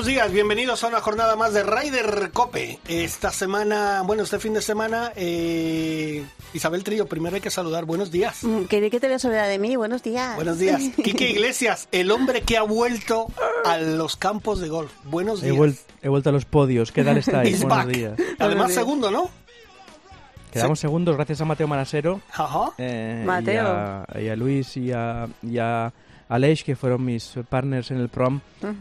Buenos días, bienvenidos a una jornada más de Ryder Cope. Esta semana, bueno, este fin de semana, eh, Isabel Trillo, primero hay que saludar. Buenos días. Mm, Quería que te veas sobre de mí. Buenos días. Buenos días. Quique Iglesias, el hombre que ha vuelto a los campos de golf. Buenos He, días. vuel- he vuelto a los podios. ¿Qué tal estáis? Buenos back. días. Además, días. segundo, ¿no? Quedamos segundos gracias a Mateo Manasero. Ajá. eh, Mateo. Y a, y a Luis y a, y a Aleix, que fueron mis partners en el prom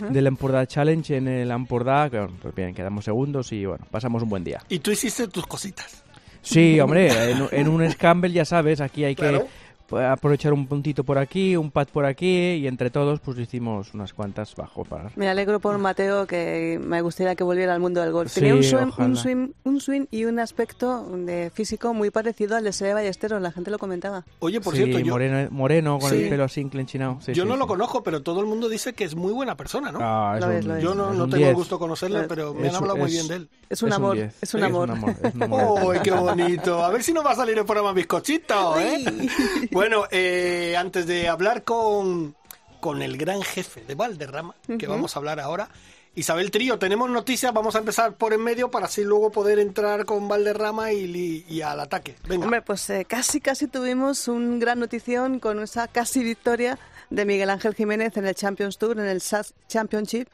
del Empordà Challenge en el Empordà. que, Pues bien, quedamos segundos y bueno, pasamos un buen día. Y tú hiciste tus cositas. Sí, hombre, en, en un scramble ya sabes, aquí hay Claro. que aprovechar un puntito por aquí, un pad por aquí y entre todos pues hicimos unas cuantas bajo para... Me alegro por Mateo, que me gustaría que volviera al mundo del golf. Sí, Tenía un swing, un, swing, un swing y un aspecto de físico muy parecido al de Seve Ballesteros, la gente lo comentaba. Oye, por Sí, cierto, yo, moreno, moreno con Sí. el pelo así enclenchinado. Yo sí, no lo conozco, pero todo el mundo dice que es muy buena persona, ¿no? Ah, es Lo un- es, lo es. yo no, es no tengo el 10. gusto de conocerle, pero me han es- hablado muy bien de él. Es un amor, 10. es un Sí, amor. es un amor. ¡Uy, qué bonito! A ver si nos va a salir el programa bizcochito, ¿eh? Bueno, eh, antes de hablar con, con el gran jefe de Valderrama, que vamos a hablar ahora, Isabel Trío, tenemos noticias, vamos a empezar por en medio para así luego poder entrar con Valderrama y, li- y al ataque. Venga. Hombre, pues eh, casi, casi tuvimos un gran notición con esa casi victoria de Miguel Ángel Jiménez en el Champions Tour, en el SAS Championship,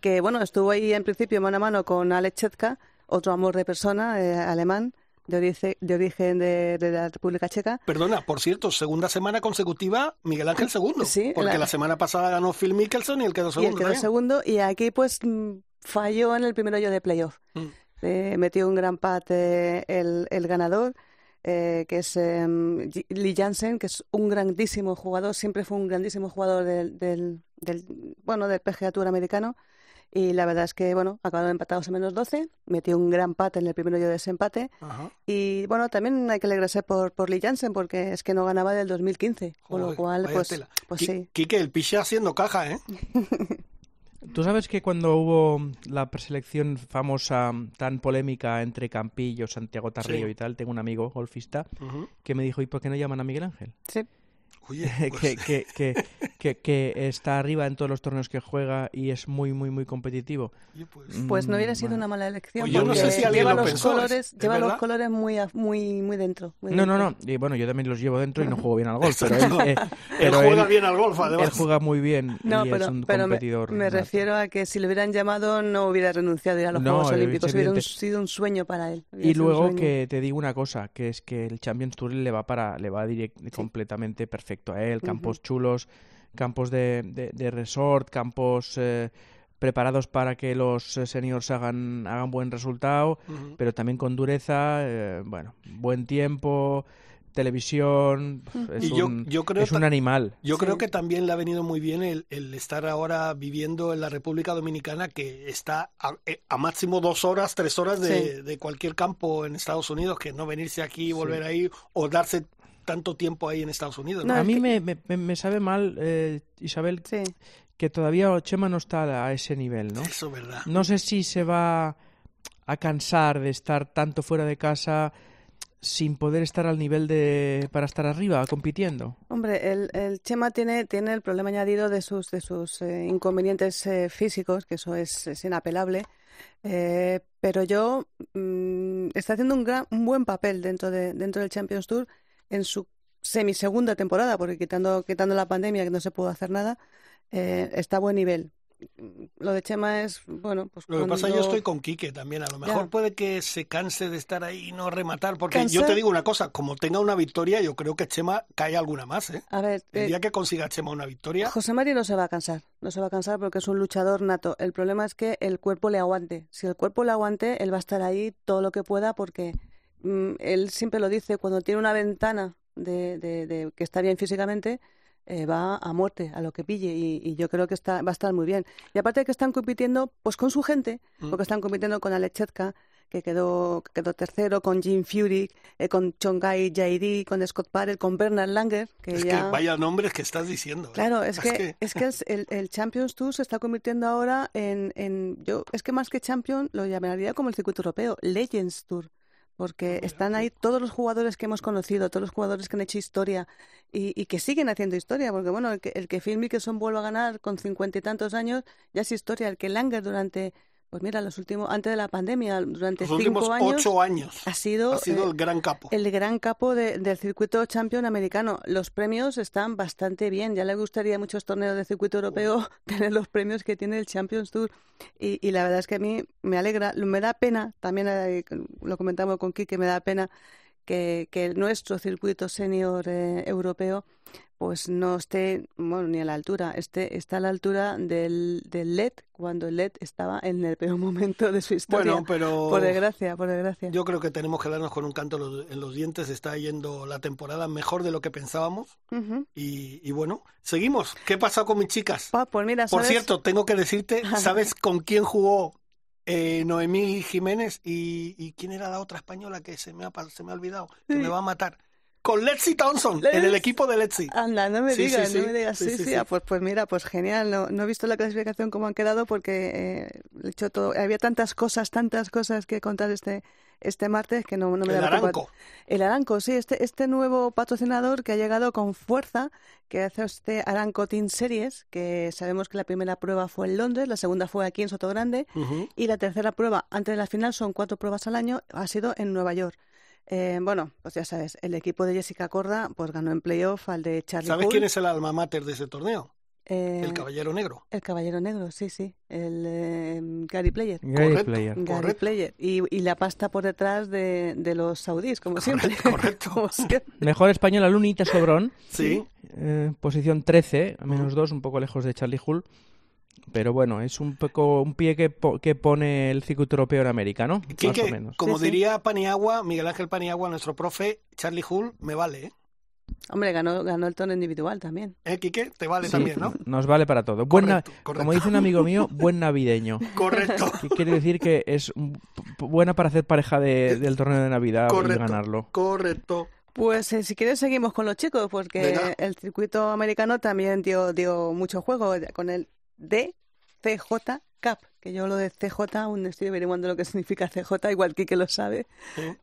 que bueno, estuvo ahí en principio mano a mano con Alex Chetka, otro amor de persona, eh, alemán, de origen de, origen de, de la República Checa. Perdona, por cierto, segunda semana consecutiva, Miguel Ángel segundo. Sí, porque la- la... semana pasada ganó Phil Mickelson y él quedó y él segundo. quedó también. segundo, y aquí pues mm, falló en el primer hoyo de playoff. Mm. Eh, metió un gran pat eh, el, el ganador, eh, que es G- Lee Jansen, que es un grandísimo jugador, siempre fue un grandísimo jugador del, del, del, bueno, del PGA Tour americano. Y la verdad es que, bueno, acabaron empatados a menos 12, metió un gran pat en el primer hoyo de ese empate. Ajá. Y bueno, también hay que alegrarse por, por Lee Jansen, porque es que no ganaba del 2015, con lo Joder, cual, pues, tela. pues sí. Quique, el piche haciendo caja, ¿eh? Tú sabes que cuando hubo la preselección famosa tan polémica entre Campillo, Santiago Tarrillo Sí. y tal, tengo un amigo golfista que me dijo, ¿y por qué no llaman a Miguel Ángel? Sí. Oye, pues, que, que, que, que, que está arriba en todos los torneos que juega y es muy, muy, muy competitivo. oye, pues, Pues no hubiera Mm, sido una mala elección. Oye, yo no porque sé si alguien lleva lo los pensó, ¿es- colores, es lleva verdad? los colores muy, muy, muy dentro. muy No, no, dentro. no. Y bueno, yo también los llevo dentro y no juego bien al golf. Pero él, eh, él juega él- bien al golf, él además. juega muy bien No, y pero, es un pero me, competidor. me refiero a que si lo hubieran llamado no hubiera renunciado a ir a los No, Juegos Olímpicos. Hubiera un- sido un sueño para él. Hubiera Y luego que te digo una cosa, que es que el Champions Tour le va para, le va direct- completamente perfecto a él, campos chulos, campos de, de, de resort, campos eh, preparados para que los eh, seniors hagan, hagan buen resultado, pero también con dureza, eh, bueno, buen tiempo, televisión, es, Y yo- un, yo creo es un ta- animal. Yo Sí. creo que también le ha venido muy bien el, el estar ahora viviendo en la República Dominicana, que está a, eh, a máximo dos horas, tres horas de, Sí. de cualquier campo en Estados Unidos, que no venirse aquí y volver ahí o darse tanto tiempo ahí en Estados Unidos. ¿no? No, a mí que- me, me, me- me sabe mal, eh, Isabel, Sí. que todavía Chema no está a ese nivel, ¿no? Eso es verdad. No sé si se va a cansar de estar tanto fuera de casa sin poder estar al nivel de para estar arriba compitiendo. Hombre, el, el Chema tiene, tiene el problema añadido de sus, de sus eh, inconvenientes eh, físicos, que eso es, es inapelable. Eh, pero yo mm, está haciendo un, gran, un buen papel dentro, de, dentro del Champions Tour en su semisegunda temporada, porque quitando, quitando la pandemia, que no se pudo hacer nada, eh, está a buen nivel. Lo de Chema es, bueno, pues Lo que pasa yo estoy con Quique también. A lo mejor Ya. puede que se canse de estar ahí y no rematar. Porque yo te digo una cosa, como tenga una victoria, yo creo que Chema cae alguna más. ¿eh? A ver, El eh, día que consiga Chema una victoria, José Mari no se va a cansar, no se va a cansar porque es un luchador nato. El problema es que el cuerpo le aguante. Si el cuerpo le aguante, él va a estar ahí todo lo que pueda porque él siempre lo dice, cuando tiene una ventana de, de- de que está bien físicamente, eh, va a muerte, a lo que pille, y, yo creo que está, va a estar muy bien. Y aparte de que están compitiendo pues con su gente, mm. porque están compitiendo con Alechetka, que quedó, quedó tercero, con Jim Fury, eh, con Chongai Jairi, con Scott Parrell, con Bernard Langer. Que es ya... que vaya nombres que estás diciendo. ¿eh? Claro, es, que, es que el, el, Champions Tour se está convirtiendo ahora en, en, yo es que más que Champion lo llamaría como el circuito europeo, Legends Tour porque están ahí todos los jugadores que hemos conocido, todos los jugadores que han hecho historia y, que siguen haciendo historia, porque bueno, el que, el que que son vuelva a ganar con cincuenta y tantos años ya es historia, el que Langer durante pues mira, los últimos, antes de la pandemia, durante los cinco años, ocho años, ha sido, ha sido el gran capo. El gran capo del circuito champion americano. Los premios están bastante bien. Ya le gustaría a muchos torneos de circuito europeo tener los premios que tiene el Champions Tour. Y, y, la verdad es que a mí me alegra, me da pena, también eh, lo comentamos con Kike, me da pena que, que nuestro circuito senior eh, europeo pues no esté bueno, ni a la altura, esté, está a la altura del, del LED cuando el LED estaba en el peor momento de su historia. Bueno, pero... Por desgracia, por desgracia. Yo creo que tenemos que darnos con un canto en los dientes. Está yendo la temporada mejor de lo que pensábamos. y, y, bueno, seguimos. ¿Qué pasa con mis chicas? pues mira, Por cierto, tengo que decirte, ¿sabes con quién jugó eh, Noemí Jiménez y, y, quién era la otra española que se me ha, se me ha olvidado, que me va a matar con Letzi Thompson, en el equipo de Letzi. Anda, no me digas, no me digas. Sí, sí, ah, pues, pues mira, pues genial. No, no he visto la clasificación cómo han quedado porque eh, he hecho todo. Había tantas cosas, tantas cosas que contar este este martes que no, no me El Aranco. El Aranco, sí, este, este nuevo patrocinador que ha llegado con fuerza, que hace este Aranco Team Series, que sabemos que la primera prueba fue en Londres, la segunda fue aquí en Sotogrande, y la tercera prueba, antes de la final, son cuatro pruebas al año, ha sido en Nueva York. Eh, bueno, pues ya sabes, el equipo de Jessica Corda pues ganó en playoff al de Charlie ¿Sabes quién es el alma mater de ese torneo? Eh, el Caballero Negro. El Caballero Negro, sí, sí. El eh, Gary Player. Gary Player. Gary Player. Y, y, la pasta por detrás de, de los saudíes, como siempre. Correcto. Mejor español, Lunita Sobrón. Sí. Eh, posición 13, menos 2, un poco lejos de Charlie Hull. Pero bueno, es un poco un pie que, que pone el circuito europeo en América, ¿no? Más o menos. Como diría Paniagua, Miguel Ángel Paniagua, nuestro profe, Charlie Hull, me vale, ¿eh? Hombre, ganó, ganó el tono individual también. ¿Eh, Quique? Te vale también, ¿no? Nos vale para todo. Como dice un amigo mío, buen navideño. Correcto. Que quiere decir que es buena para hacer pareja de, del torneo de Navidad y ganarlo. Correcto. Pues eh, si quieres seguimos con los chicos, porque el circuito americano también dio, dio mucho juego con el DCJ Cup, que yo lo de CJ aún estoy averiguando lo que significa CJ, igual que lo sabe,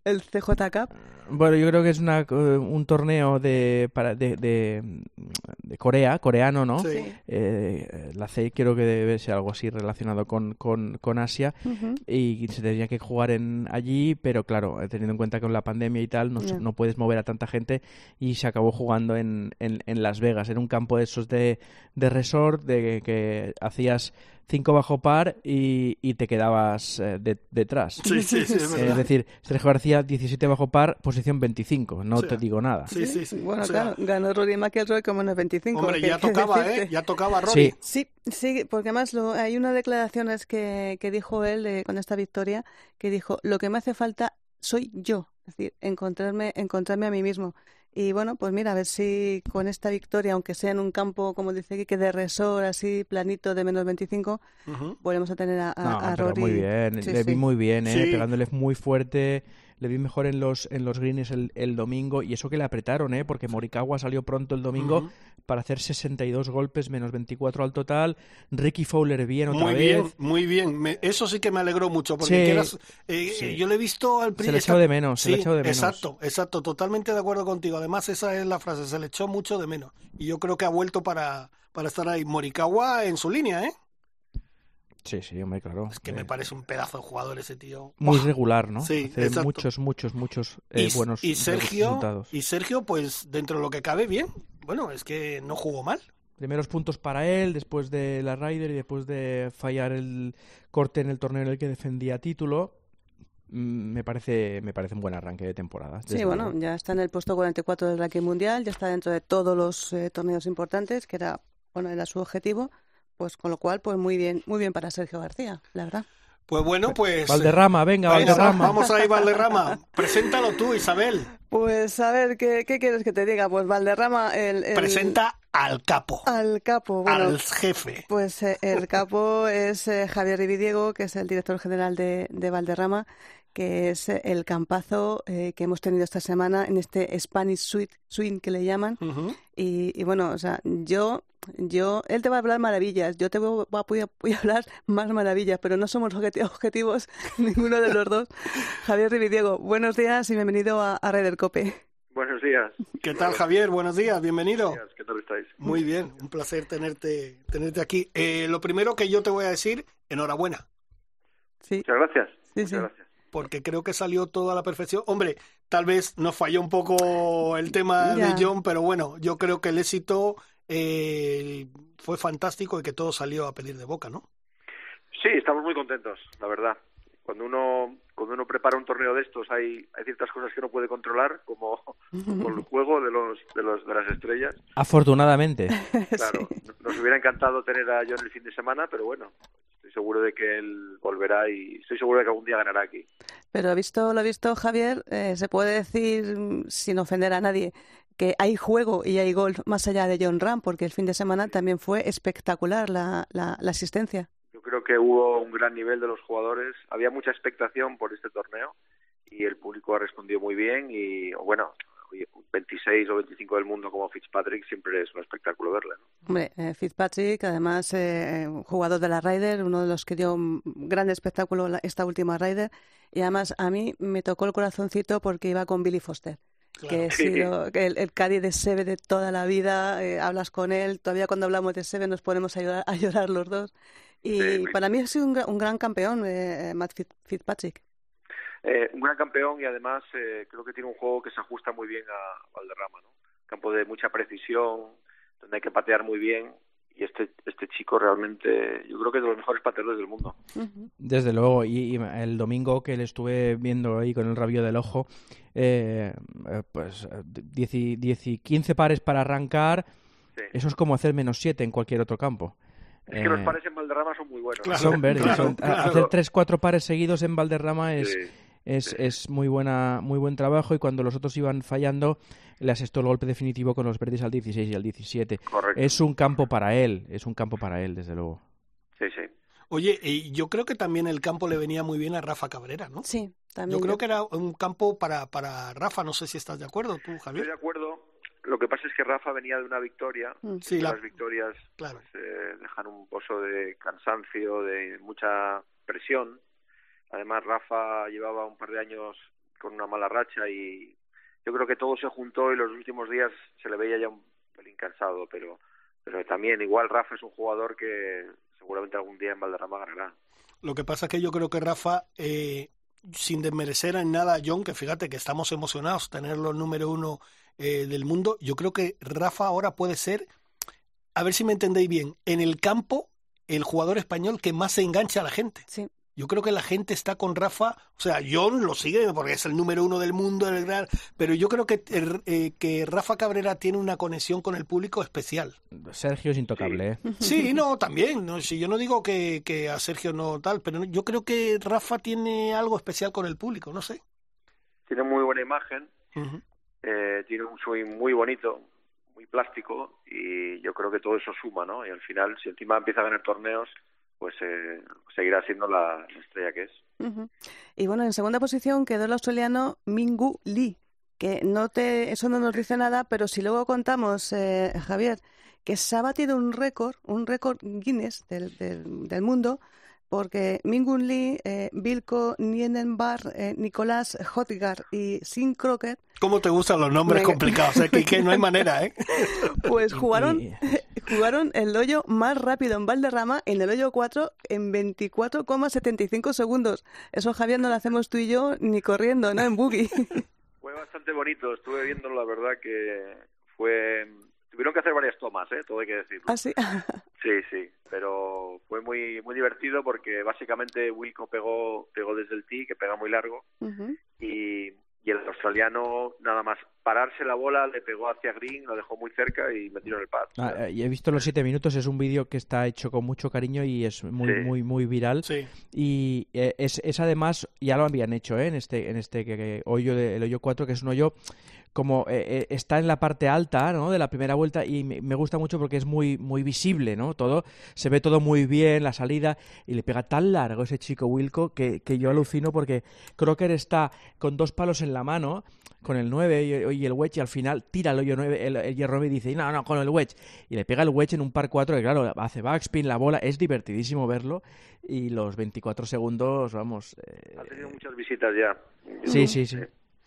el CJ Cup. Bueno, yo creo que es una, un torneo de, para, de, de, Corea, coreano, ¿no? Sí. Eh, la C creo que debe ser algo así relacionado con, con, con Asia y se tendría que jugar en allí, pero claro, teniendo en cuenta que con la pandemia y tal no, no puedes mover a tanta gente y se acabó jugando en, en, en Las Vegas, en un campo de esos de, de resort, de que hacías cinco bajo par y, y te quedabas eh, detrás. Sí, sí, sí, es, es, decir, Sergio García 17 bajo par, posición 25, no te digo nada. Sí, sí, sí. Bueno, claro, ganó Rory McIlroy como en el 25. Hombre, ya tocaba, ¿eh? Ya tocaba Rory. Sí, sí, porque además lo, hay una declaraciones que, que dijo él eh, con esta victoria, que dijo, lo que me hace falta soy yo, es decir, encontrarme, encontrarme a mí mismo. Y bueno, pues mira, a ver si con esta victoria, aunque sea en un campo, como dice aquí, que de resort, así planito de menos 25, volvemos a tener a, a, Rory. Muy bien, le vi muy bien, ¿eh? pegándole muy fuerte le vi mejor en los, en los greens el, el, domingo y eso que le apretaron, ¿eh? porque Morikawa salió pronto el domingo para hacer 62 golpes menos 24 al total. Ricky Fowler bien otra muy vez. Bien, muy bien, eso sí que me alegró mucho porque eh, yo le he visto al Se le echó de menos, se le echó de menos. Exacto, exacto, totalmente de acuerdo contigo. Además esa es la frase, se le echó mucho de menos y yo creo que ha vuelto para, para estar ahí. Morikawa en su línea, ¿eh? Sí, sí, hombre, claro. Es que me parece un pedazo de jugador ese tío. Muy regular, ¿no? Sí, Hace muchos, muchos, muchos eh, y, buenos y Sergio, resultados. Y Sergio, pues dentro de lo que cabe, bien. Bueno, es que no jugó mal. Primeros puntos para él, después de la Ryder y después de fallar el corte en el torneo en el que defendía título. Mm, Me parece, me parece un buen arranque de temporada. Sí, bueno, ya está en el puesto 44 del ranking mundial, ya está dentro de todos los eh, torneos importantes, que era, bueno, era su objetivo pues con lo cual, pues muy bien, muy bien para Sergio García, la verdad. Pues bueno, pues... Valderrama, venga, Valderrama. Vamos ahí, Valderrama. Preséntalo tú, Isabel. Pues a ver, ¿qué, quieres que te diga? Pues Valderrama... El, Presenta al capo. Al capo, bueno, Al jefe. Pues eh, el capo es eh, Javier Rividiego, que es el director general de, de Valderrama, que es eh, el campazo que hemos tenido esta semana en este Spanish Suite, Swing que le llaman. y, y, bueno, o sea, yo yo, él te va a hablar maravillas, yo te voy a, voy a, hablar más maravillas, pero no somos objetivos ninguno de los dos. Javier Rividiego, buenos días y bienvenido a, a Red Cope. Buenos días. ¿Qué tal, Javier? Buenos días, bienvenido. Buenos días. ¿Qué tal estáis? Muy bien, un placer tenerte, tenerte aquí. Eh, lo primero que yo te voy a decir, enhorabuena. Sí. Muchas gracias. Sí, Muchas sí. gracias. Porque creo que salió todo a la perfección. Hombre, tal vez nos falló un poco el tema Ya. de John, pero bueno, yo creo que el éxito eh, fue fantástico y que todo salió a pedir de boca, ¿no? Sí, estamos muy contentos, la verdad. Cuando uno cuando uno prepara un torneo de estos hay hay ciertas cosas que no puede controlar, como, como el juego de los de los de las estrellas. Afortunadamente. Claro, nos hubiera encantado tener a John el fin de semana, pero bueno, estoy seguro de que él volverá y estoy seguro de que algún día ganará aquí. Pero visto lo visto, Javier, eh, se puede decir, mm, sin ofender a nadie, que hay juego y hay golf más allá de John Ram, porque el fin de semana también fue espectacular la, la, la asistencia. Yo creo que hubo un gran nivel de los jugadores, había mucha expectación por este torneo y el público ha respondido muy bien y bueno, 26 o 25 del mundo como Fitzpatrick siempre es un espectáculo. Hombre, eh, Fitzpatrick, además, eh, jugador de la Ryder, uno de los que dio un gran espectáculo esta última Ryder, y además a mí me tocó el corazoncito porque iba con Billy Foster. que ha sido el, el Cádiz de Seve de toda la vida, eh, hablas con él, todavía cuando hablamos de Seve nos ponemos a llorar, a llorar los dos. Y Sí, para mí ha sido un, gra- un gran campeón, eh, Matt Fitz- Fitzpatrick. Eh, un gran campeón y además eh, creo que tiene un juego que se ajusta muy bien a Valderrama, ¿no? Campo de mucha precisión, donde hay que patear muy bien y este este chico realmente yo creo que es de los mejores pateadores del mundo. Desde luego, y, y el domingo que le estuve viendo ahí con el rabillo del ojo, eh, eh, pues 10 y, 10 y 15 pares para arrancar, Sí. eso es como hacer menos 7 en cualquier otro campo. Es que los Eh, pares en Valderrama son muy buenos. Claro, son verdes, claro, son- claro. hacer 3-4 pares seguidos en Valderrama es, Sí. Es, sí. es muy buena muy buen trabajo y cuando los otros iban fallando le asestó el golpe definitivo con los verdes al 16 y al 17. Correcto. Es un campo para él, es un campo para él, desde luego. Sí, sí. Oye, y yo creo que también el campo le venía muy bien a Rafa Cabrera, ¿no? Sí, también. Yo creo que era un campo para, para Rafa, no sé si estás de acuerdo tú, Estoy Javier. de acuerdo. Lo que pasa es que Rafa venía de una victoria. Mm. Sí, y la- Las victorias claro. pues, eh, dejan un pozo de cansancio, de mucha presión. Además, Rafa llevaba un par de años con una mala racha y yo creo que todo se juntó y los últimos días se le veía ya un pelín cansado, pero, pero también igual Rafa es un jugador que seguramente algún día en Valderrama ganará. Lo que pasa es que yo creo que Rafa, eh, sin desmerecer en nada a John, que fíjate que estamos emocionados tenerlo número uno eh, del mundo, yo creo que Rafa ahora puede ser, a ver si me entendéis bien, en el campo el jugador español que más se engancha a la gente. Sí. Yo creo que la gente está con Rafa, o sea, John lo sigue porque es el número uno del mundo, el gran, pero yo creo que, eh, que Rafa Cabrera tiene una conexión con el público especial. Sergio es intocable, ¿eh? Sí, no, también. No, si yo no digo que, que a Sergio no tal, pero yo creo que Rafa tiene algo especial con el público, no sé. Tiene muy buena imagen, eh, tiene un swing muy bonito, muy plástico y yo creo que todo eso suma, ¿no? Y al final, si encima empieza a ganar torneos, pues eh, seguirá siendo la, la estrella que es. Y bueno, en segunda posición quedó el australiano Mingu Lee, que no te, eso no nos dice nada, pero si luego contamos, eh, Javier, que se ha batido un récord, un récord Guinness del, del mundo, porque Mingun Lee, eh, Vilko Nienenbar, eh, Nicolás Hotgar y Sin Crockett, ¿Cómo te gustan los nombres Venga. complicados? Es que, que no hay manera, ¿eh? pues jugaron, jugaron el hoyo más rápido en Valderrama, en el hoyo 4, en 24,75 segundos. Eso, Javier, no lo hacemos tú y yo ni corriendo, ¿no? En buggy. Fue bastante bonito, estuve viendo la verdad que fue... Tuvieron que hacer varias tomas, ¿eh? Todo hay que decirlo. ¿Ah, sí? Sí, sí, pero fue muy muy divertido porque básicamente Wilco pegó pegó desde el tee, que pega muy largo, y, y el australiano nada más pararse la bola le pegó hacia Green, lo dejó muy cerca y metió en el pad. Ah, y he visto los siete minutos, es un vídeo que está hecho con mucho cariño y es muy, muy, muy viral. Sí. Y eh, es, es, además, ya lo habían hecho ¿eh? en este, en este que, que hoyo de, el hoyo 4, que es un hoyo como eh, eh, está en la parte alta ¿no? de la primera vuelta y me, gusta mucho porque es muy muy visible, ¿no? Todo se ve todo muy bien, la salida y le pega tan largo ese chico Wilco que, que yo alucino porque Crocker está con dos palos en la mano con el 9 y, el wedge y al final tira el hoyo 9, el, hierro y dice, no, no, con el wedge. Y le pega el wedge en un par 4 que claro, hace backspin, la bola, es divertidísimo verlo y los 24 segundos, vamos... Eh... Ha tenido muchas visitas ya. Sí, sí, sí.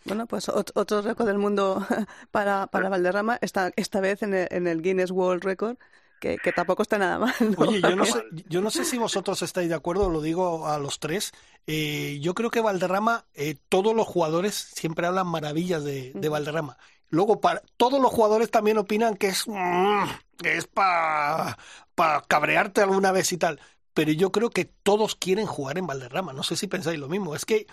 Bueno, pues otro récord del mundo para, para Valderrama, esta, esta vez en el, en el Guinness World Record, que, que, tampoco está nada mal. Oye, yo no, sé, yo no sé si vosotros estáis de acuerdo, lo digo a los tres. Eh, yo creo que Valderrama, eh, todos los jugadores siempre hablan maravillas de, de Valderrama. Luego, para, todos los jugadores también opinan que es, mm, que es para pa cabrearte alguna vez y tal pero yo creo que todos quieren jugar en Valderrama. No sé si pensáis lo mismo. Es que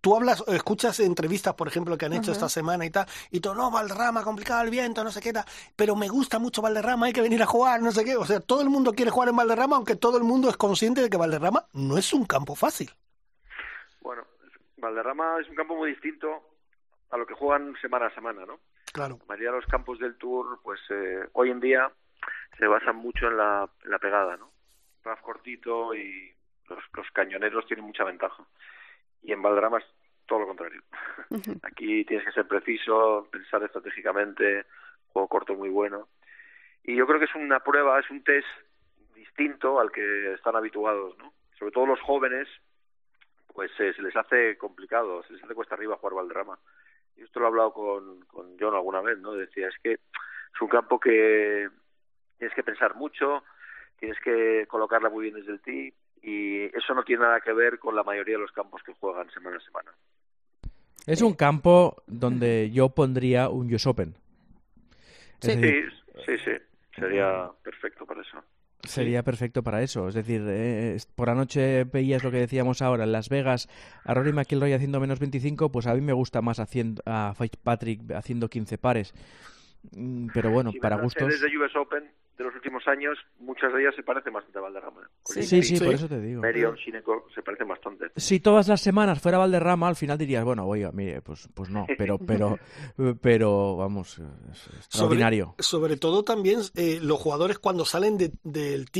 tú hablas, escuchas entrevistas, por ejemplo, que han hecho esta semana y tal, y todo, no, Valderrama, complicado el viento, no sé qué tal, pero me gusta mucho Valderrama, hay que venir a jugar, no sé qué. O sea, todo el mundo quiere jugar en Valderrama, aunque todo el mundo es consciente de que Valderrama no es un campo fácil. Bueno, Valderrama es un campo muy distinto a lo que juegan semana a semana, ¿no? Claro. La mayoría de los campos del Tour, pues eh, hoy en día se basan mucho en la, en la pegada, ¿no? RAF cortito y los, los cañoneros tienen mucha ventaja. Y en Valderrama es todo lo contrario. Aquí tienes que ser preciso, pensar estratégicamente, juego corto muy bueno. Y yo creo que es una prueba, es un test distinto al que están habituados, ¿no? Sobre todo los jóvenes, pues eh, se les hace complicado, se les hace cuesta arriba jugar Valderrama. Y esto lo he hablado con, con John alguna vez, ¿no? Decía, es que es un campo que tienes que pensar mucho, tienes que colocarla muy bien desde el tee y eso no tiene nada que ver con la mayoría de los campos que juegan semana a semana. Es un campo donde yo pondría un US Open. Sí, sí, sí, sería perfecto para eso. Sería perfecto para eso. Es decir, eh, por anoche veías lo que decíamos ahora en Las Vegas a Rory McIlroy haciendo menos 25, pues a mí me gusta más haciendo, a Fitzpatrick haciendo 15 pares. Mm, pero bueno, para gustos. Desde US Open de los últimos años, muchas de ellas se parecen bastante a Valderrama. Sí, sí, sí, por eso te digo. Merion, Sineco, se parecen bastante. Si todas las semanas fuera Valderrama, al final dirías, bueno, oye, mire, pues, pues no, pero, pero, pero, vamos, es extraordinario. Sobre, todo también eh, los jugadores cuando salen de, del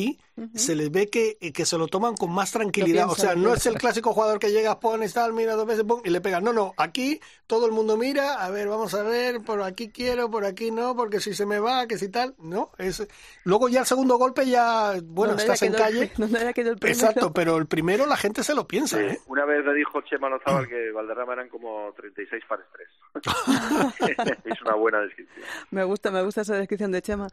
se les ve que, que se lo toman con más tranquilidad. O sea, no es el clásico jugador que llega, pones tal, mira dos veces, pum, y le pega. No, no, aquí todo el mundo mira, a ver, vamos a ver, por aquí quiero, por aquí no, porque si se me va, que si tal, no, es Luego ya el segundo golpe ya, bueno, estás en calle. Exacto, pero el primero la gente se lo piensa. ¿eh? Una vez le dijo Chema Lozabal que Valderrama eran como 36 pares 3. es una buena descripción. Me gusta, me gusta esa descripción de Chema.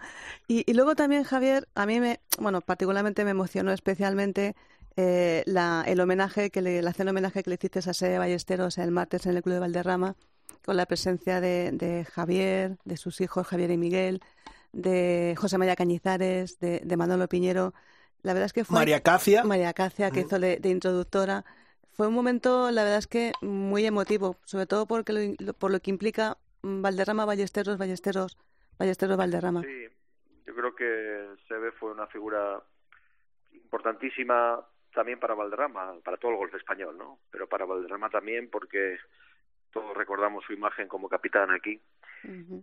Y, y luego también, Javier, a mí me, bueno, particularmente me emocionó especialmente eh, la, el homenaje que le, la cena homenaje que le hiciste a Sede Ballesteros el martes en el Club de Valderrama, con la presencia de, de Javier, de sus hijos Javier y Miguel, de José María Cañizares, de, de Manolo Piñero. La verdad es que fue... María Cacia. María Cacia, que hizo de, introductora. Fue un momento, la verdad es que muy emotivo, sobre todo porque por lo que implica Valderrama, Ballesteros, Ballesteros, Ballesteros, Valderrama. Sí, yo creo que Sebe fue una figura importantísima también para Valderrama, para todo el golf español, ¿no? Pero para Valderrama también porque todos recordamos su imagen como capitán aquí.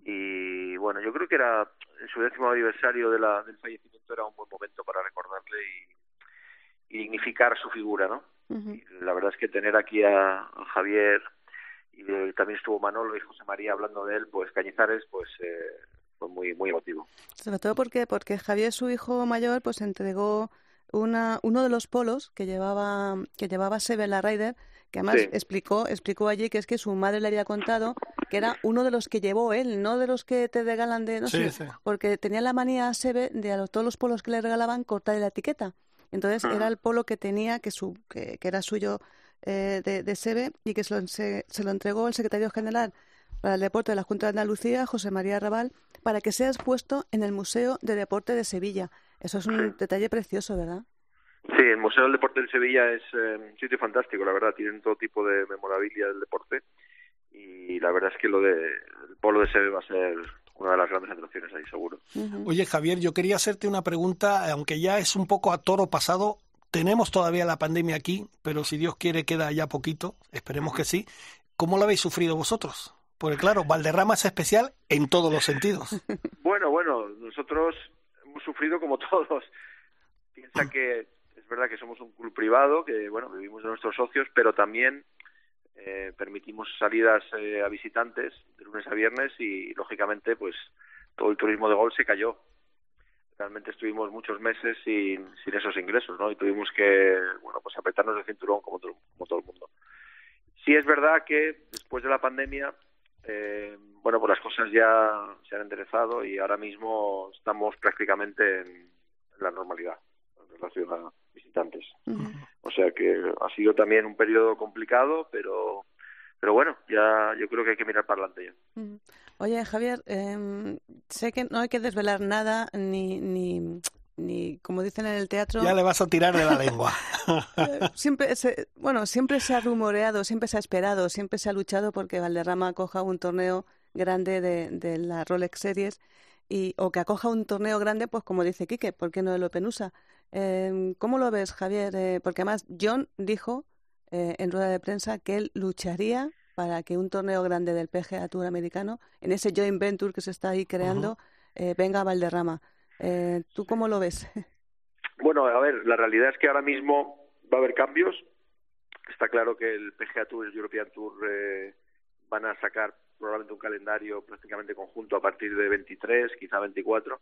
Y bueno, yo creo que era en su décimo aniversario de la, del fallecimiento era un buen momento para recordarle y, dignificar su figura, ¿no? y la verdad es que tener aquí a, Javier y también estuvo Manolo y José María hablando de él, pues Cañizares, pues eh, fue muy muy emotivo. Sobre todo porque porque Javier, su hijo mayor, pues entregó una, uno de los polos que llevaba que llevaba Sebe Rider que además explicó, explicó allí que es que su madre le había contado que era uno de los que llevó él, no de los que te regalan de, no sé, porque tenía la manía Sebe de a todos los polos que le regalaban cortar la etiqueta. Entonces era el polo que tenía, que, su, que, era suyo eh, de, de Sebe y que se lo, se, lo entregó el secretario general para el deporte de la Junta de Andalucía, José María Raval, para que sea expuesto en el Museo de Deporte de Sevilla. Eso es un detalle precioso, ¿verdad? Sí, el Museo del Deporte de Sevilla es eh, un sitio fantástico, la verdad. Tienen todo tipo de memorabilia del deporte y la verdad es que lo de Polo de Seve va a ser una de las grandes atracciones ahí, seguro. Oye, Javier, yo quería hacerte una pregunta, aunque ya es un poco a toro pasado. Tenemos todavía la pandemia aquí, pero si Dios quiere queda ya poquito, esperemos que sí. ¿Cómo lo habéis sufrido vosotros? Porque claro, Valderrama es especial en todos los sentidos. Bueno, bueno, nosotros hemos sufrido como todos. Piensa que es verdad que somos un club privado, que bueno, vivimos de nuestros socios, pero también eh, permitimos salidas eh, a visitantes de lunes a viernes y lógicamente pues todo el turismo de gol se cayó. Realmente estuvimos muchos meses sin, sin esos ingresos, ¿no? Y tuvimos que, bueno, pues apretarnos el cinturón como todo, como todo el mundo. Sí es verdad que después de la pandemia, eh, bueno, pues las cosas ya se han enderezado y ahora mismo estamos prácticamente en, la normalidad en relación a visitantes. O sea que ha sido también un periodo complicado, pero pero bueno, ya yo creo que hay que mirar para adelante ya. Oye, Javier, eh, sé que no hay que desvelar nada ni, ni, ni, como dicen en el teatro... Ya le vas a tirar de la lengua. Eh, siempre se, bueno, siempre se ha rumoreado, siempre se ha esperado, siempre se ha luchado porque Valderrama acoja un torneo grande de, de la Rolex Series y, o que acoja un torneo grande, pues como dice Quique, ¿por qué no el Open USA? Eh, ¿Cómo lo ves, Javier? Eh, porque además John dijo eh, en rueda de prensa que él lucharía para que un torneo grande del PGA Tour americano, en ese joint venture que se está ahí creando, eh, venga a Valderrama. Eh, ¿Tú cómo lo ves? Bueno, a ver, la realidad es que ahora mismo va a haber cambios. Está claro que el PGA Tour y el European Tour eh, van a sacar probablemente un calendario prácticamente conjunto a partir de 23, quizá 24.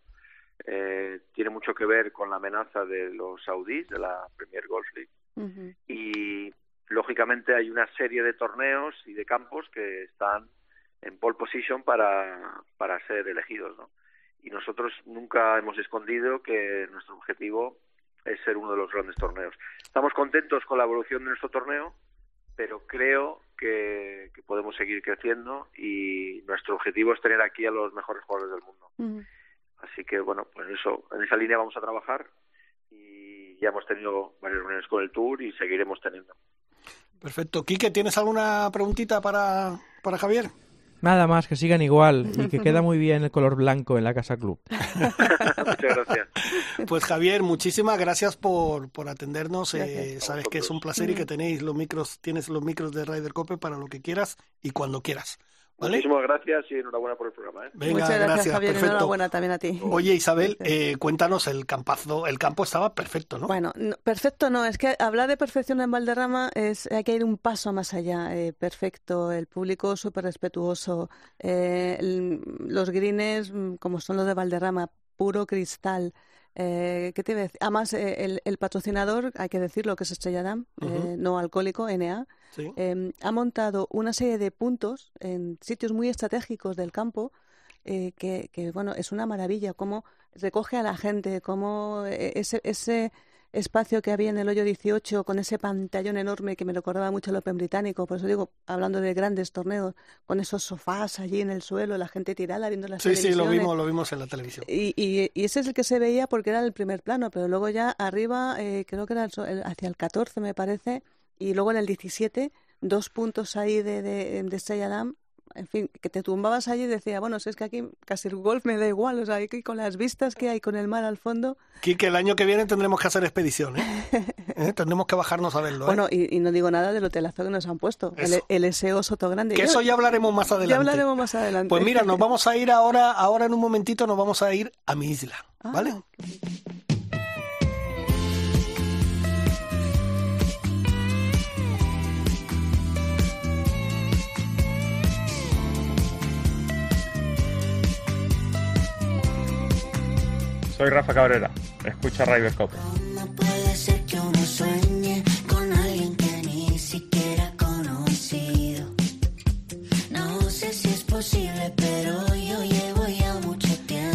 Eh, tiene mucho que ver con la amenaza de los saudíes, de la Premier Golf League. Y lógicamente hay una serie de torneos y de campos que están en pole position para, para ser elegidos, ¿no? Y nosotros nunca hemos escondido que nuestro objetivo es ser uno de los grandes torneos. Estamos contentos con la evolución de nuestro torneo, pero creo que, que podemos seguir creciendo y nuestro objetivo es tener aquí a los mejores jugadores del mundo. Así que, bueno, pues eso, en esa línea vamos a trabajar y ya hemos tenido varias reuniones con el Tour y seguiremos teniendo. Perfecto. Quique, ¿tienes alguna preguntita para, para Javier? Nada más, que sigan igual y que queda muy bien el color blanco en la Casa Club. Muchas gracias. Pues Javier, muchísimas gracias por, por atendernos. Eh, sabes que es un placer y que tenéis los micros, tienes los micros de Ryder Cope para lo que quieras y cuando quieras. ¿Vale? Muchísimas gracias y enhorabuena por el programa. ¿eh? Venga, Muchas gracias, gracias, Javier. perfecto. Enhorabuena también a ti. Oye, Isabel, eh, cuéntanos el campazo. El campo estaba perfecto, ¿no? Bueno, no, perfecto no, es que hablar de perfección en Valderrama es hay que ir un paso más allá. Eh, perfecto, el público súper respetuoso, eh, el- los greens mm, como son los de Valderrama, puro cristal. Eh, ¿Qué te iba a decir? Además, eh, el, el patrocinador, hay que decirlo, que es Estrella Damm, eh, no alcohólico, NA, Sí. eh, ha montado una serie de puntos en sitios muy estratégicos del campo eh, que, que, bueno, es una maravilla, cómo recoge a la gente, cómo eh, ese, ese espacio que había en el hoyo 18 con ese pantallón enorme que me recordaba mucho el Open británico, por eso digo, hablando de grandes torneos, con esos sofás allí en el suelo, la gente tirada viendo las Sí, sí, lo vimos, lo vimos en la televisión. Y, y, y ese es el que se veía porque era el primer plano, pero luego ya arriba, eh, creo que era el hacia el 14 me parece, y luego en el 17, dos puntos ahí de, de, de en fin, que te tumbabas allí y decía, bueno, si es que aquí casi el golf me da igual, o sea, aquí con las vistas que hay, con el mar al fondo, Quique, el año que viene tendremos que hacer expedición, ¿eh? Tendremos que bajarnos a verlo, ¿eh? bueno, y, y no digo nada del hotelazo que nos han puesto, el, Eso. el SEO Soto Grande. que eso ya hablaremos más adelante. ya hablaremos más adelante. Pues mira, nos vamos a ir ahora, ahora en un momentito nos vamos a ir a mi isla, ¿vale? Ah. Soy Rafa Cabrera. Escucha Ryder Cope.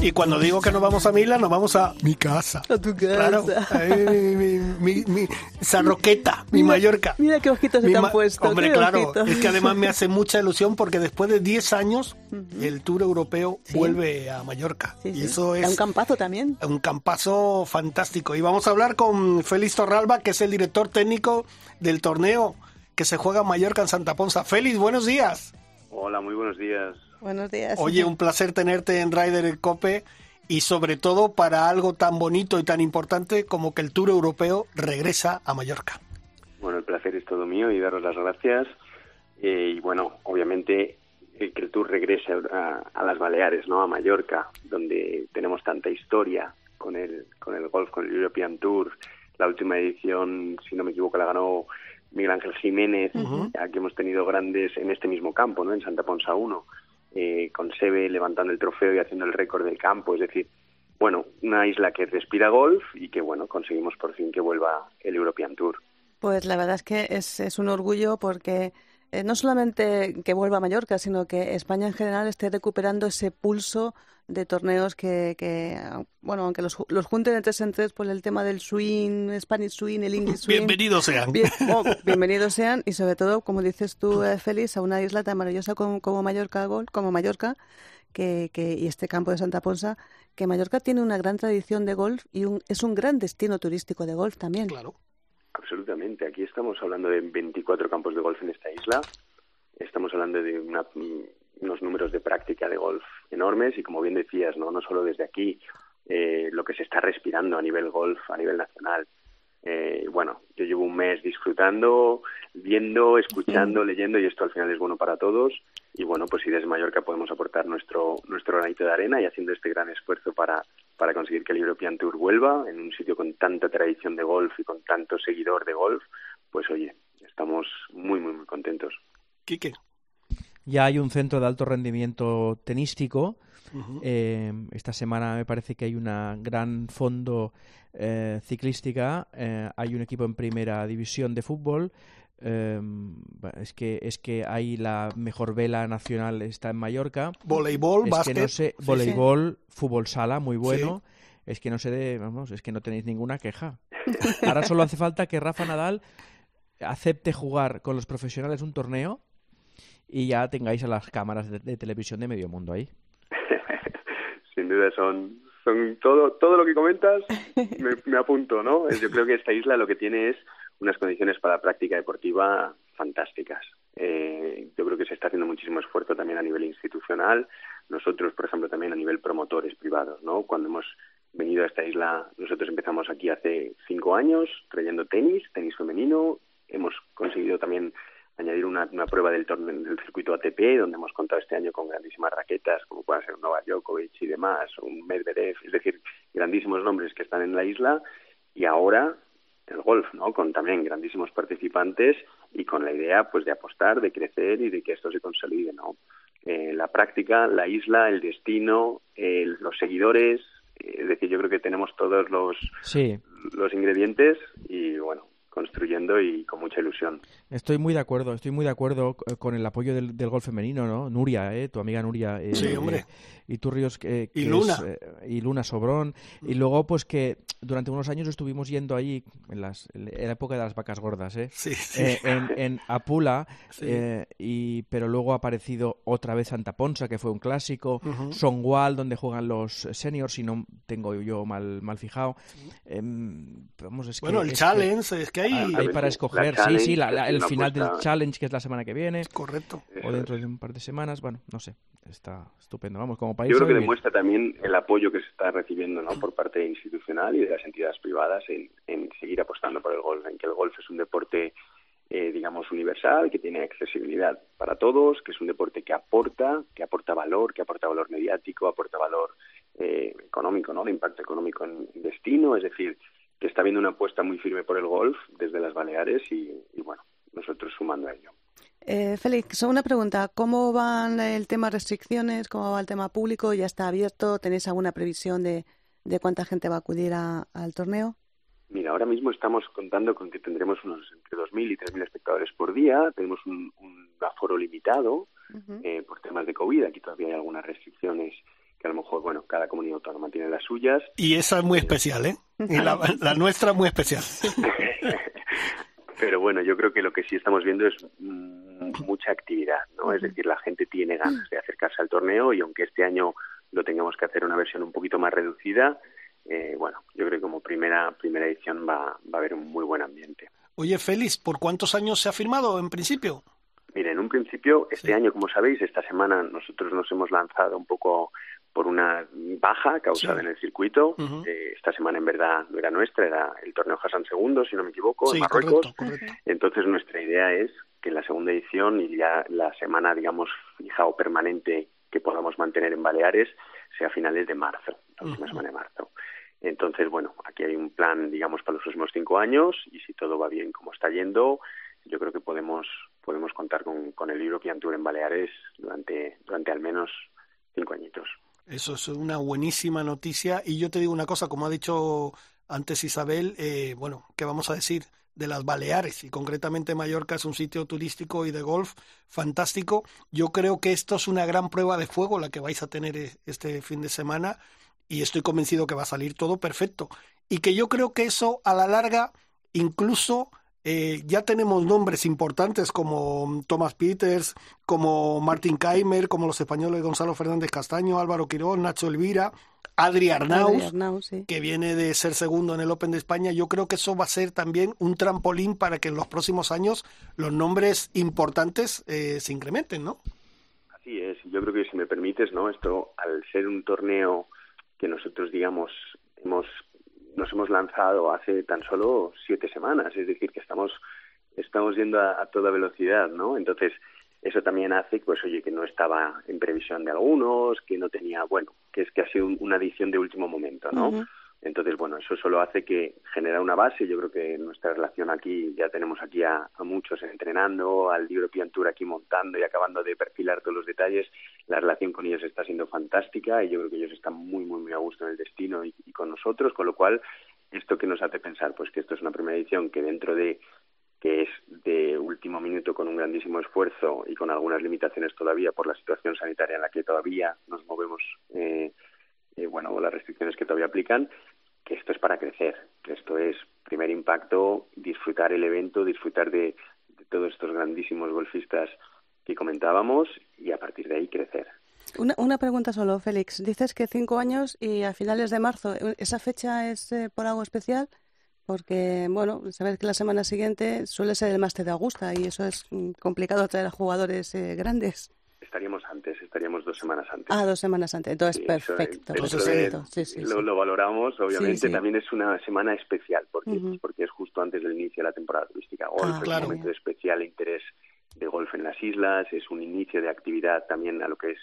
Y cuando digo que nos vamos a mi isla, nos vamos a mi casa. A tu casa. Claro, ahí mi, mi, mi, mi Sarroqueta, mi Mira- Mallorca. Mira qué ojitos se te han puesto. Hombre, claro, ojitos. es que además me hace mucha ilusión porque después de 10 años el Tour Europeo Sí. vuelve a Mallorca. Sí, y sí. eso es un campazo también. un campazo fantástico. Y vamos a hablar con Félix Torralba, que es el director técnico del torneo que se juega en Mallorca en Santa Ponza. Félix, buenos días. Hola, muy buenos días. Buenos días. Oye, un placer tenerte en Ryder Cope y sobre todo para algo tan bonito y tan importante como que el Tour Europeo regresa a Mallorca. Bueno, el placer es todo mío y daros las gracias. Eh, y bueno, obviamente eh, que el Tour regrese a, a, las Baleares, ¿no? A Mallorca, donde tenemos tanta historia con el, con el golf, con el European Tour. La última edición, si no me equivoco, la ganó Miguel Ángel Jiménez. Aquí hemos tenido grandes en este mismo campo, ¿no? En Santa Ponsa 1, eh, con Sebe levantando el trofeo y haciendo el récord del campo. Es decir, bueno, una isla que respira golf y que, bueno, conseguimos por fin que vuelva el European Tour. Pues la verdad es que es, es un orgullo porque eh, no solamente que vuelva a Mallorca, sino que España en general esté recuperando ese pulso de torneos que, que bueno, aunque los, los junten de tres en tres por el tema del swing, Spanish swing, el English swing. Bienvenidos sean. Bien, oh, bienvenidos sean y sobre todo, como dices tú, eh, Félix, a una isla tan maravillosa como, como Mallorca, como Mallorca, que, que, y este campo de Santa Ponsa, que Mallorca tiene una gran tradición de golf y un, es un gran destino turístico de golf también. Claro. Absolutamente. Aquí estamos hablando de 24 campos de golf en esta isla. Estamos hablando de una, unos números de práctica de golf enormes y, como bien decías, no, no solo desde aquí, eh, lo que se está respirando a nivel golf, a nivel nacional. Eh, bueno, yo llevo un mes disfrutando, viendo, escuchando, leyendo y esto al final es bueno para todos. Y bueno, pues si desde Mallorca podemos aportar nuestro nuestro granito de arena y haciendo este gran esfuerzo para, para conseguir que el European Tour vuelva en un sitio con tanta tradición de golf y con tanto seguidor de golf, pues oye, estamos muy, muy, muy contentos. Quique. Ya hay un centro de alto rendimiento tenístico. Uh -huh. eh, esta semana me parece que hay un gran fondo eh, ciclística. Eh, hay un equipo en primera división de fútbol. Eh, es que es que hay la mejor vela nacional está en Mallorca. Voleibol, es básquet. Que no sé, voleibol, sí. fútbol sala, muy bueno. Sí. Es que no sé de, vamos, es que no tenéis ninguna queja. Ahora solo hace falta que Rafa Nadal acepte jugar con los profesionales un torneo y ya tengáis a las cámaras de, televisión de medio mundo ahí. Sin duda son son todo todo lo que comentas me, me apunto, ¿no? Yo creo que esta isla lo que tiene es unas condiciones para la práctica deportiva fantásticas. Eh, yo creo que se está haciendo muchísimo esfuerzo también a nivel institucional. Nosotros, por ejemplo, también a nivel promotores privados, ¿no? Cuando hemos venido a esta isla, nosotros empezamos aquí hace cinco años trayendo tenis, tenis femenino. Hemos conseguido también añadir una, una prueba del, del circuito ATP, donde hemos contado este año con grandísimas raquetas, como puedan ser Novak Djokovic y demás, o un Medvedev, es decir, grandísimos nombres que están en la isla. Y ahora el golf, ¿no? Con también grandísimos participantes y con la idea, pues, de apostar, de crecer y de que esto se consolide, ¿no? Eh, la práctica, la isla, el destino, eh, los seguidores, eh, es decir, yo creo que tenemos todos los sí. los ingredientes y bueno, construyendo y con mucha ilusión. Estoy muy de acuerdo, estoy muy de acuerdo con el apoyo del, del golf femenino, ¿no? Nuria, ¿eh? tu amiga Nuria. Eh, sí, hombre. Eh, y Turrios, que, y Luna. Es, eh, y Luna Sobrón. Y luego, pues que durante unos años estuvimos yendo ahí, en, las, en la época de las vacas gordas, ¿eh? Sí, sí. Eh, en, en, Apula, sí. y, pero luego ha aparecido otra vez Santa Ponsa, que fue un clásico, uh -huh. Songual, donde juegan los seniors, si no tengo yo mal, mal fijado. vamos, es bueno, que, el es challenge, que, es que hay... Hay para escoger, sí, sí, la, la, el final del challenge, que es la semana que viene. Correcto. O dentro de un par de semanas, bueno, no sé, está estupendo. Vamos, como país. Yo creo que demuestra también el apoyo que se está recibiendo ¿no? por parte institucional y de las entidades privadas en, en seguir apostando por el golf, en que el golf es un deporte eh, digamos, universal, que tiene accesibilidad para todos, que es un deporte que aporta, que aporta valor, que aporta valor mediático, aporta valor eh, económico, ¿no? De impacto económico en destino, es decir, está habiendo una apuesta muy firme por el golf desde las Baleares y, y bueno, nosotros sumando a ello. Eh, Félix, una pregunta. ¿Cómo van el tema restricciones? ¿Cómo va el tema público? ¿Ya está abierto? ¿Tenéis alguna previsión de, de cuánta gente va a acudir a, al torneo? Mira, ahora mismo estamos contando con que tendremos unos entre 2.000 y 3.000 espectadores por día. Tenemos un, un aforo limitado uh -huh. eh, por temas de COVID. Aquí todavía hay algunas restricciones que a lo mejor, bueno, cada comunidad autónoma tiene las suyas. Y esa es muy especial, ¿eh? Y la, la nuestra muy especial. Pero bueno, yo creo que lo que sí estamos viendo es mucha actividad, ¿no? Es decir, la gente tiene ganas de acercarse al torneo y aunque este año lo tengamos que hacer una versión un poquito más reducida, eh, bueno, yo creo que como primera primera edición va, va a haber un muy buen ambiente. Oye, Félix, ¿por cuántos años se ha firmado en principio? Mira, en un principio, este año, como sabéis, esta semana nosotros nos hemos lanzado un poco por una baja causada en el circuito. Eh, esta semana en verdad no era nuestra, era el torneo Hassan II, si no me equivoco, en Marruecos. Entonces nuestra idea es que la segunda edición y ya la semana, digamos, fija o permanente que podamos mantener en Baleares sea a finales de marzo, la última semana de marzo. Entonces, bueno, aquí hay un plan, digamos, para los próximos cinco años y si todo va bien como está yendo, yo creo que podemos podemos contar con, con el European Tour en Baleares durante, durante al menos cinco añitos. Eso es una buenísima noticia y yo te digo una cosa, como ha dicho antes Isabel, eh, bueno, ¿qué vamos a decir? de las Baleares y concretamente Mallorca es un sitio turístico y de golf fantástico. Yo creo que esto es una gran prueba de fuego la que vais a tener e, este fin de semana y estoy convencido que va a salir todo perfecto. Y que yo creo que eso a la larga incluso eh, ya tenemos nombres importantes como Thomas Peters, como Martin Keimer, como los españoles Gonzalo Fernández Castaño, Álvaro Quirón, Nacho Elvira, Adri Arnaus, que viene de ser segundo en el Open de España. Yo creo que eso va a ser también un trampolín para que en los próximos años los nombres importantes eh, se incrementen, ¿no? Así es. Yo creo que si me permites, ¿no? Esto, al ser un torneo que nosotros, digamos, hemos nos hemos lanzado hace tan solo siete semanas, es decir, que estamos, estamos yendo a, toda velocidad, ¿no? Entonces, eso también hace, pues oye, que no estaba en previsión de algunos, que no tenía, bueno, que es que ha sido una edición de último momento, ¿no? Entonces, bueno, eso solo hace que genera una base. Yo creo que nuestra relación aquí, ya tenemos aquí a, muchos entrenando, al European Tour aquí montando y acabando de perfilar todos los detalles. La relación con ellos está siendo fantástica y yo creo que ellos están muy, muy, muy a gusto en el destino y, con nosotros, con lo cual, esto que nos hace pensar, pues que esto es una primera edición que dentro de que es de último minuto con un grandísimo esfuerzo y con algunas limitaciones todavía por la situación sanitaria en la que todavía nos movemos eh, eh, bueno, las restricciones que todavía aplican, que esto es para crecer, que esto es primer impacto, disfrutar el evento, disfrutar de, todos estos grandísimos golfistas que comentábamos y a partir de ahí crecer. Una, una pregunta solo, Félix. Dices que cinco años y a finales de marzo. ¿Esa fecha es eh, por algo especial? Porque, bueno, sabes que la semana siguiente suele ser el Máster de Augusta y eso es mm, complicado traer a jugadores eh, grandes estaríamos antes, estaríamos dos semanas antes. Ah, dos semanas antes, entonces perfecto. lo, valoramos, obviamente. también es una semana especial, porque, porque es justo antes del inicio de la temporada turística. Golf ah, es un momento de especial interés de golf en las islas, es un inicio de actividad también a lo que es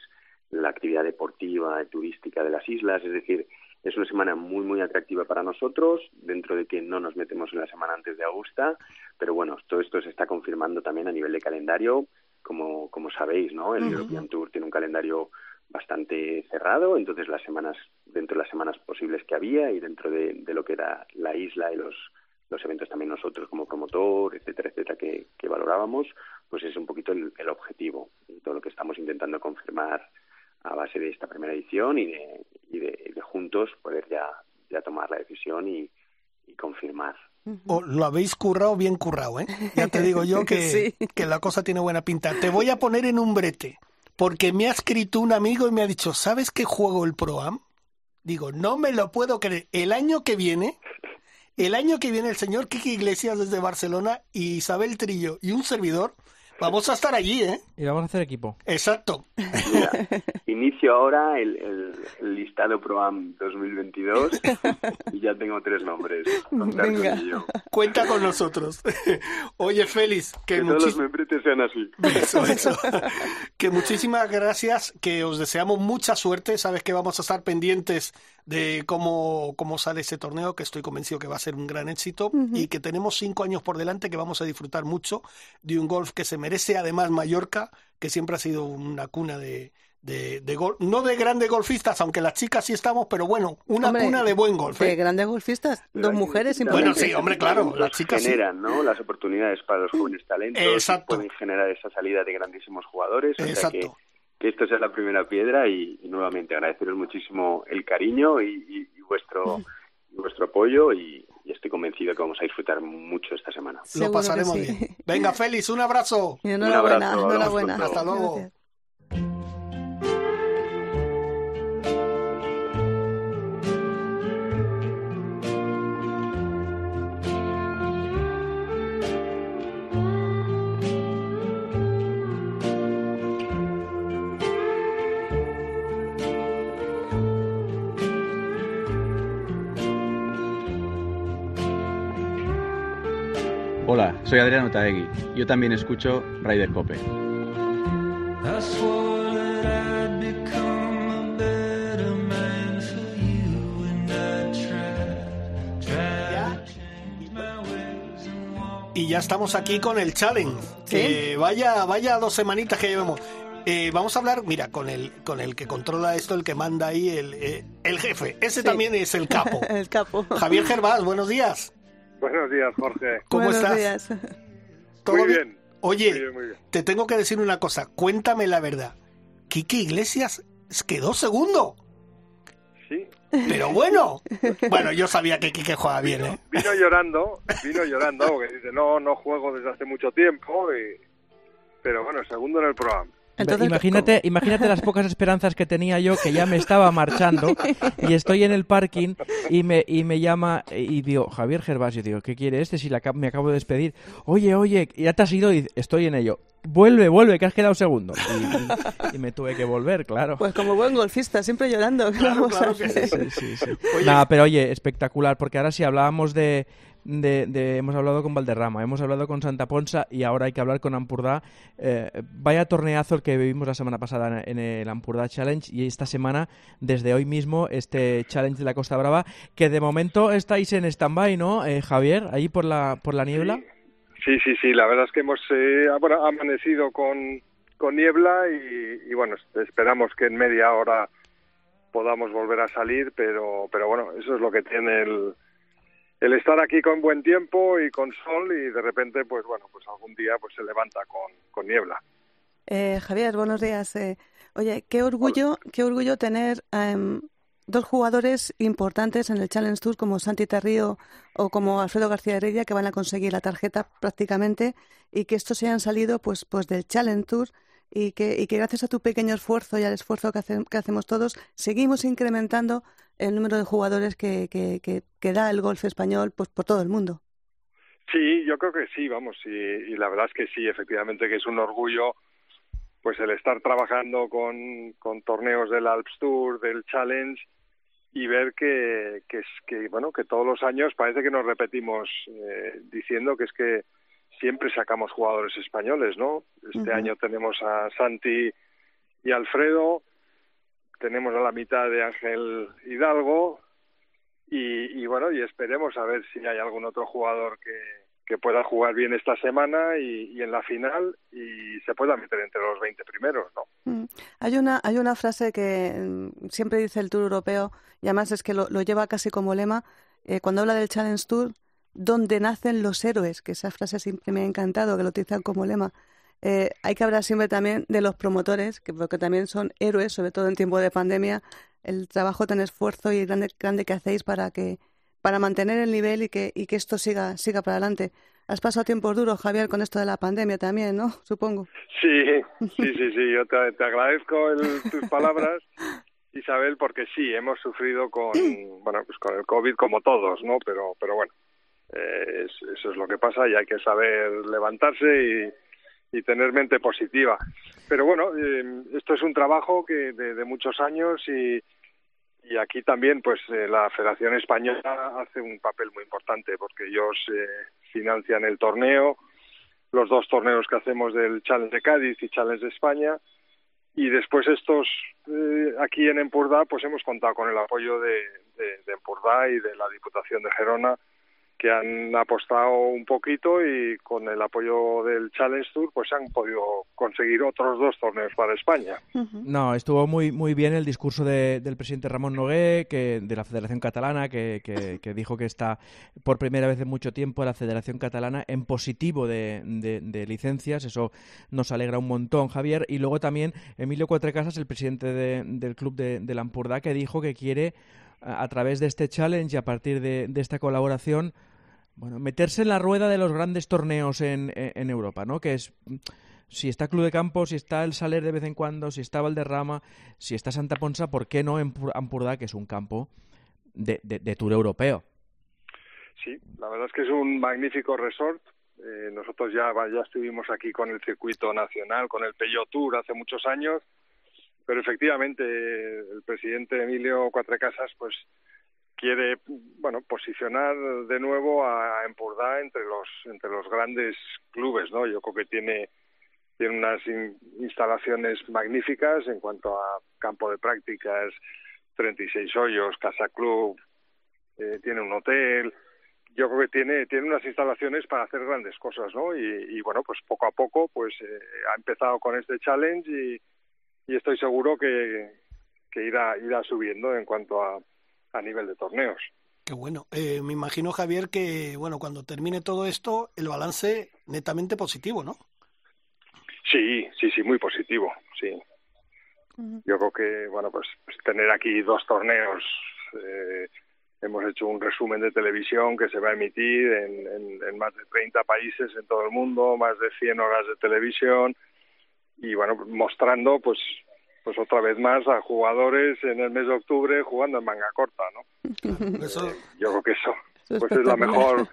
la actividad deportiva y turística de las islas, es decir, es una semana muy, muy atractiva para nosotros, dentro de que no nos metemos en la semana antes de Augusta, pero bueno, todo esto se está confirmando también a nivel de calendario como, como sabéis, ¿no? El European Tour tiene un calendario bastante cerrado, entonces las semanas, dentro de las semanas posibles que había y dentro de, de lo que era la isla y los, los eventos también nosotros como promotor, etcétera, etcétera, que, que valorábamos, pues es un poquito el, el, objetivo y todo lo que estamos intentando confirmar a base de esta primera edición y de, y de, de juntos poder ya, ya tomar la decisión y, y confirmar o lo habéis currado bien currado, ¿eh? Ya te digo yo que, que la cosa tiene buena pinta. Te voy a poner en un brete, porque me ha escrito un amigo y me ha dicho, ¿sabes qué juego el ProAm? Digo, no me lo puedo creer. El año que viene, el año que viene el señor Kiki Iglesias desde Barcelona y Isabel Trillo y un servidor Vamos a estar allí, ¿eh? Y vamos a hacer equipo. Exacto. inicio ahora el, listado ProAm 2022 y ya tengo tres nombres. Venga. Cuenta con nosotros. Oye, Félix, que, que todos los membretes sean así. Eso, eso. que muchísimas gracias, que os deseamos mucha suerte. Sabes que vamos a estar pendientes de cómo, cómo sale ese torneo, que estoy convencido que va a ser un gran éxito y que tenemos cinco años por delante que vamos a disfrutar mucho de un golf que se merece además Mallorca, que siempre ha sido una cuna de, de, de gol, no de grandes golfistas, aunque las chicas sí estamos, pero bueno, una cuna de buen golf. De ¿eh? grandes golfistas, dos mujeres Bueno, sí, hombre, claro, las chicas generan, ¿no? Las oportunidades para los jóvenes talentos, Exacto. pueden generar esa salida de grandísimos jugadores. Exacto. que, esto sea la primera piedra y, nuevamente agradeceros muchísimo el cariño y, vuestro vuestro apoyo y, estoy convencido que vamos a disfrutar mucho esta semana. Lo pasaremos bien. Venga, Félix, un abrazo. enhorabuena, enhorabuena. Hasta luego. Soy Adriano Taegui. Yo también escucho Ryder Cope. Y ya estamos aquí con el challenge. Que vaya, vaya dos semanitas que llevemos. Eh, vamos a hablar, mira, con el, con el que controla esto, el que manda ahí, el, eh, el jefe. Ese Sí. también es el capo. el capo. Javier Gervás, buenos días. Buenos días, Jorge. ¿Cómo Buenos estás? días. ¿Todo Muy bien? bien. Oye, Muy bien, muy bien. te tengo que decir una cosa. Cuéntame la verdad. Quique Iglesias quedó segundo. Sí. Pero bueno. Bueno, yo sabía que Quique juega bien, ¿eh? Vino llorando, vino llorando, porque dice, no, no juego desde hace mucho tiempo, y... pero bueno, segundo en el programa. Entonces, imagínate, imagínate las pocas esperanzas que tenía yo, que ya me estaba marchando y estoy en el parking y me, y me llama y digo, Javier Gervasio, digo, ¿qué quiere este si la me acabo de despedir? Oye, oye, ya te has ido y estoy en ello. Vuelve, vuelve, que has quedado segundo. Y, y- y me tuve que volver, claro. Pues como buen golfista, siempre llorando. ¿qué Claro, claro que sí. Sí, sí. Oye, Nada, pero oye, espectacular, porque ahora sí hablábamos de, de, Hemos hablado con Valderrama, hemos hablado con Santa Ponsa y ahora hay que hablar con Ampurdá. Eh, vaya torneazo el que vivimos la semana pasada en el Ampurdá Challenge y esta semana, desde hoy mismo, este Challenge de la Costa Brava, que de momento estáis en stand-by, ¿no, eh, Javier? Ahí por la, por la niebla. Sí, sí, sí, la verdad es que hemos eh, amanecido con, con niebla y, y bueno, esperamos que en media hora podamos volver a salir, pero, pero bueno, eso es lo que tiene el, el estar aquí con buen tiempo y con sol y de repente, pues bueno, pues algún día pues se levanta con, con niebla. Eh, Javier, buenos días. Eh, oye, qué orgullo, qué orgullo tener em, dos jugadores importantes en el Challenge Tour como Santi Tarrío o como Alfredo García Heredia que van a conseguir la tarjeta prácticamente y que estos se hayan salido pues, pues del Challenge Tour y que, y que gracias a tu pequeño esfuerzo y al esfuerzo que, hace- que hacemos todos seguimos incrementando el número de jugadores que, que, que, que da el golf español pues, por todo el mundo. Sí, yo creo que sí, vamos, y, y la verdad es que sí, efectivamente que es un orgullo pues el estar trabajando con, con torneos del Alps Tour, del Challenge y ver que, que es que bueno que todos los años parece que nos repetimos eh, diciendo que es que siempre sacamos jugadores españoles, ¿no? Este año tenemos a Santi y Alfredo, tenemos a la mitad de Ángel Hidalgo y, y bueno y esperemos a ver si hay algún otro jugador que, pueda jugar bien esta semana y, en la final y se pueda meter entre los 20 primeros, ¿no? Mm. Hay una, hay una frase que mm, siempre dice el Tour Europeo, y además es que lo, lo lleva casi como lema, eh, cuando habla del Challenge Tour, donde nacen los héroes, que esa frase siempre me ha encantado, que lo utilizan como lema. Eh, hay que hablar siempre también de los promotores, que porque también son héroes, sobre todo en tiempo de pandemia, el trabajo tan esfuerzo y grande, grande que hacéis para que para mantener el nivel y que, y que esto siga, siga para adelante. Has pasado tiempos duros, Javier, con esto de la pandemia también, ¿no? Supongo. Sí, sí, sí, sí. Yo te, te agradezco el- tus palabras, Isabel, porque sí, hemos sufrido con, bueno, pues con el COVID como todos, ¿no? Pero, pero bueno, eh, es- eso es lo que pasa y hay que saber levantarse y, tener mente positiva. Pero bueno, eh, esto es un trabajo que de, de muchos años y, y aquí también, pues eh, la Federación Española hace un papel muy importante porque ellos eh, financian el torneo, los dos torneos que hacemos del Challenge de Cádiz y Challenge de España. Y después estos, eh, aquí en Empurdá, pues hemos contado con el apoyo de, de, de y de la Diputación de Gerona, que han apostado un poquito y con el apoyo del Challenge Tour, pues han podido conseguir otros dos torneos para España. No, estuvo muy muy bien el discurso de- del presidente Ramón Nogué, que, de la Federación Catalana, que, que- que dijo que está por primera vez en mucho tiempo la Federación Catalana en positivo de, de- de licencias. Eso nos alegra un montón, Javier. Y luego también Emilio Cuatrecasas, el presidente de- del club de, de Lampurdá, que dijo que quiere, a, través de este challenge y a partir de, esta colaboración, bueno, meterse en la rueda de los grandes torneos en, en- en Europa, ¿no? Que es si está Club de Campo, si está el Saler de vez en cuando, si está Valderrama, si está Santa Ponsa, ¿por qué no Empur- Ampurdá, que es un campo de, de, de tour europeo? Sí, la verdad es que es un magnífico resort. Eh, nosotros ya, ya estuvimos aquí con el circuito nacional, con el Peugeot Tour hace muchos años, pero efectivamente el presidente Emilio Cuatrecasas pues quiere, bueno, posicionar de nuevo a Empordà entre los entre los grandes clubes, ¿no? Yo creo que tiene tiene unas in- instalaciones magníficas en cuanto a campo de prácticas, 36 hoyos, casa club, eh, tiene un hotel. Yo creo que tiene tiene unas instalaciones para hacer grandes cosas, ¿no? Y, y bueno, pues poco a poco, pues eh, ha empezado con este challenge y, y estoy seguro que, que irá irá subiendo en cuanto a, a nivel de torneos. Qué bueno. Eh, me imagino, Javier, que bueno, cuando termine todo esto, el balance netamente positivo, ¿no? Sí, sí, sí, muy positivo, sí. Yo creo que, bueno, pues, pues tener aquí dos torneos, eh, hemos hecho un resumen de televisión que se va a emitir en, en, en más de 30 países en todo el mundo, más de 100 horas de televisión y, bueno, mostrando, pues, pues otra vez más a jugadores en el mes de octubre jugando en manga corta, ¿no? Eso, Eh, yo creo que eso, Eso es pues es la mejor,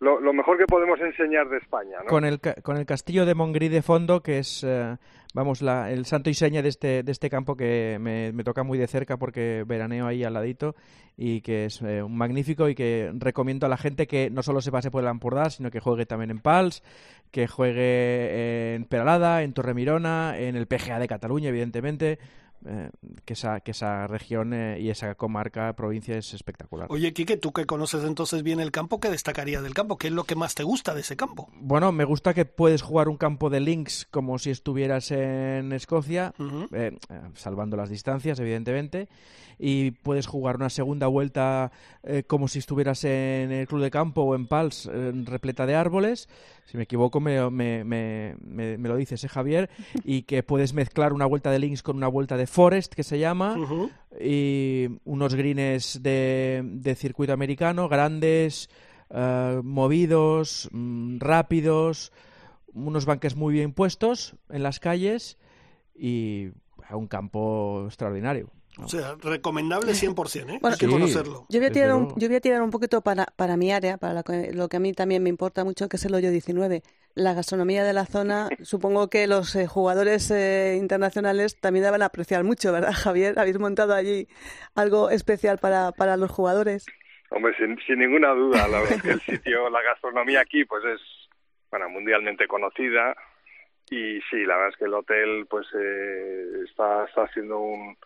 lo, mejor que podemos enseñar de España, ¿no? Con el, con el castillo de Montgrí de fondo, que es, eh, vamos, la, el santo y seña de este, de este campo que me, me toca muy de cerca porque veraneo ahí al ladito y que es eh, un magnífico y que recomiendo a la gente que no solo se pase por el Ampurdá, sino que juegue también en Pals, que juegue en Peralada, en Torremirona, en el PGA de Cataluña, evidentemente, eh, que, esa, que esa región eh, y esa comarca, provincia es espectacular. Oye, Quique, tú que conoces entonces bien el campo, ¿qué destacarías del campo? ¿Qué es lo que más te gusta de ese campo? Bueno, me gusta que puedes jugar un campo de links como si estuvieras en Escocia, eh, eh, salvando las distancias, evidentemente, y puedes jugar una segunda vuelta como si estuvieras en el club de campo o en Pals, repleta de árboles. Si me equivoco, me, me, me, me- me lo dices, ¿eh, Javier? Y que puedes mezclar una vuelta de links con una vuelta de forest, que se llama y unos greens de, de circuito americano grandes, eh, movidos, mm, rápidos, unos banques muy bien puestos en las calles y un campo extraordinario. O sea, recomendable 100%, ¿eh? Bueno, Hay que Sí. conocerlo. Yo voy a tirar un, yo voy a tirar un poquito para, para mi área, para lo que, lo que a mí también me importa mucho, que es el hoyo 19. La gastronomía de la zona, supongo que los eh, jugadores eh, internacionales también la van a apreciar mucho, ¿verdad, Javier? Habéis montado allí algo especial para, para los jugadores. Hombre, sin, sin ninguna duda, la verdad es que el sitio, la gastronomía aquí, pues es, bueno, mundialmente conocida y sí, la verdad es que el hotel, pues eh, está, está haciendo un,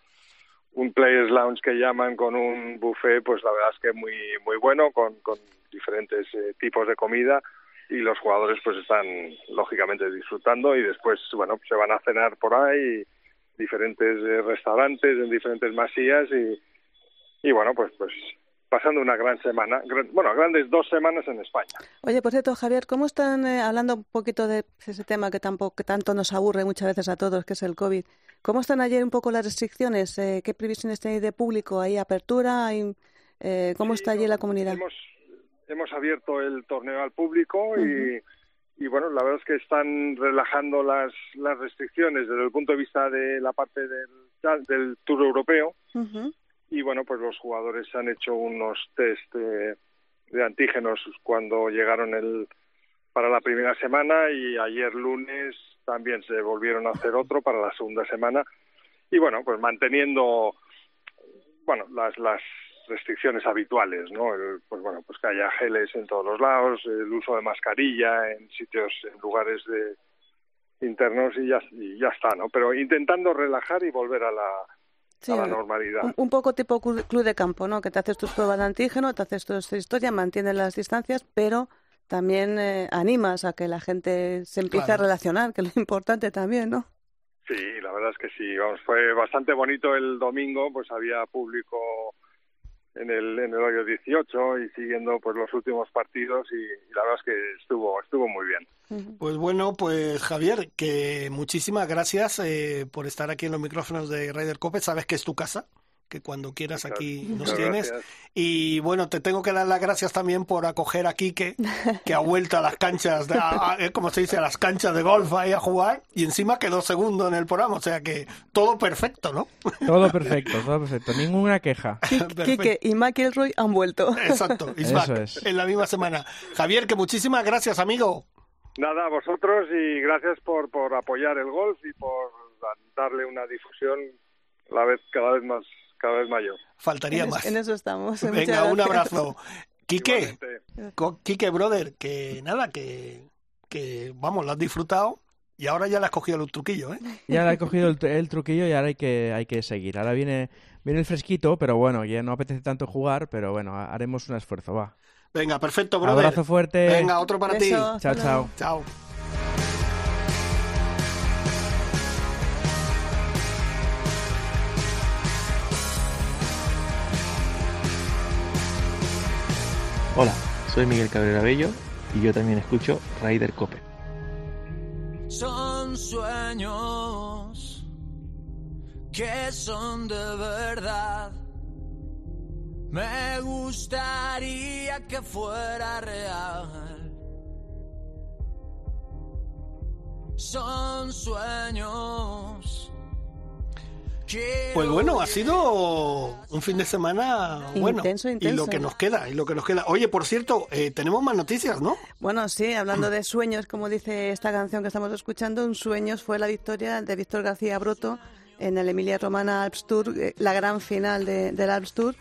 un Players Lounge que llaman con un buffet, pues la verdad es que muy, muy bueno, con, con diferentes eh, tipos de comida y los jugadores pues están lógicamente disfrutando y después, bueno, se van a cenar por ahí, diferentes eh, restaurantes en diferentes masías y, y bueno, pues pues pasando una gran semana, gran- bueno, grandes dos semanas en España. Oye, por cierto, Javier, ¿cómo están eh, hablando un poquito de ese tema que tampoco que tanto nos aburre muchas veces a todos, que es el COVID? ¿Cómo están ayer un poco las restricciones? Eh, ¿Qué previsiones tenéis de público? ¿Hay apertura? ¿Hay, eh, ¿Cómo Sí, está allí la comunidad? Hemos, hemos abierto el torneo al público y, y bueno, la verdad es que están relajando las, las restricciones desde el punto de vista de la parte del, del Tour Europeo Ujú. Y bueno, pues los jugadores han hecho unos test de, de antígenos cuando llegaron el para la primera semana y ayer lunes también se volvieron a hacer otro para la segunda semana y bueno, pues manteniendo bueno, las las restricciones habituales, ¿no? El, pues bueno, pues que haya geles en todos los lados, el uso de mascarilla en sitios, en lugares de internos y ya, y ya está, ¿no? Pero intentando relajar y volver a la, Sí, a la normalidad. un, un poco tipo clu- club de campo, ¿no? Que te haces tus pruebas de antígeno, te haces toda esta historia, mantienes las distancias, pero también eh, animas a que la gente se empiece Claro. a relacionar, que es lo importante también, ¿no? Sí, la verdad es que sí, vamos, fue bastante bonito el domingo, pues había público en el en el hoyo 18 y siguiendo pues los últimos partidos y, y la verdad es que estuvo estuvo muy bien. Pues bueno, pues Javier, que muchísimas gracias eh, por estar aquí en los micrófonos de Ryder Cope. Sabes que es tu casa, que cuando quieras aquí nos tienes. gracias. Y bueno, te tengo que dar las gracias también por acoger a Quique, que ha vuelto a las canchas, de, a- a- eh, como se dice, a las canchas de golf ahí a jugar y encima quedó segundo en el programa. O sea que todo perfecto, ¿no? Todo perfecto, todo perfecto, ninguna queja. Quique y McIlroy han vuelto. Exacto, back, es. en la misma semana. Javier, que muchísimas gracias, amigo. Nada, a vosotros y gracias por por apoyar el golf y por da- darle una difusión la vez cada vez más cada vez mayor. Faltaría en, más. En eso estamos. Venga, un abrazo. Quique, Quique, brother, que nada, que, que vamos, lo has disfrutado y ahora ya le has cogido el truquillo, ¿eh? Ya le he cogido el, el, truquillo y ahora hay que, hay que seguir. Ahora viene, viene el fresquito, pero bueno, ya no apetece tanto jugar, pero bueno, haremos un esfuerzo, va. Venga, perfecto, brother. Abrazo fuerte. Venga, otro para Beso, ti. Chao, chao. Chao. Soy Miguel Cabrera Bello y yo también escucho Ryder Cope. Son sueños que son de verdad. Me gustaría que fuera real. Son sueños. Pues bueno, ha sido un fin de semana bueno Intenso, y intenso. lo que nos queda y lo que nos queda. Oye, por cierto, eh, tenemos más noticias, ¿no? Bueno, sí, hablando de sueños, como dice esta canción que estamos escuchando, un sueño fue la victoria de Víctor García Broto en el Emilia Romana Alps Tour, eh, la gran final de, del Alps Tour.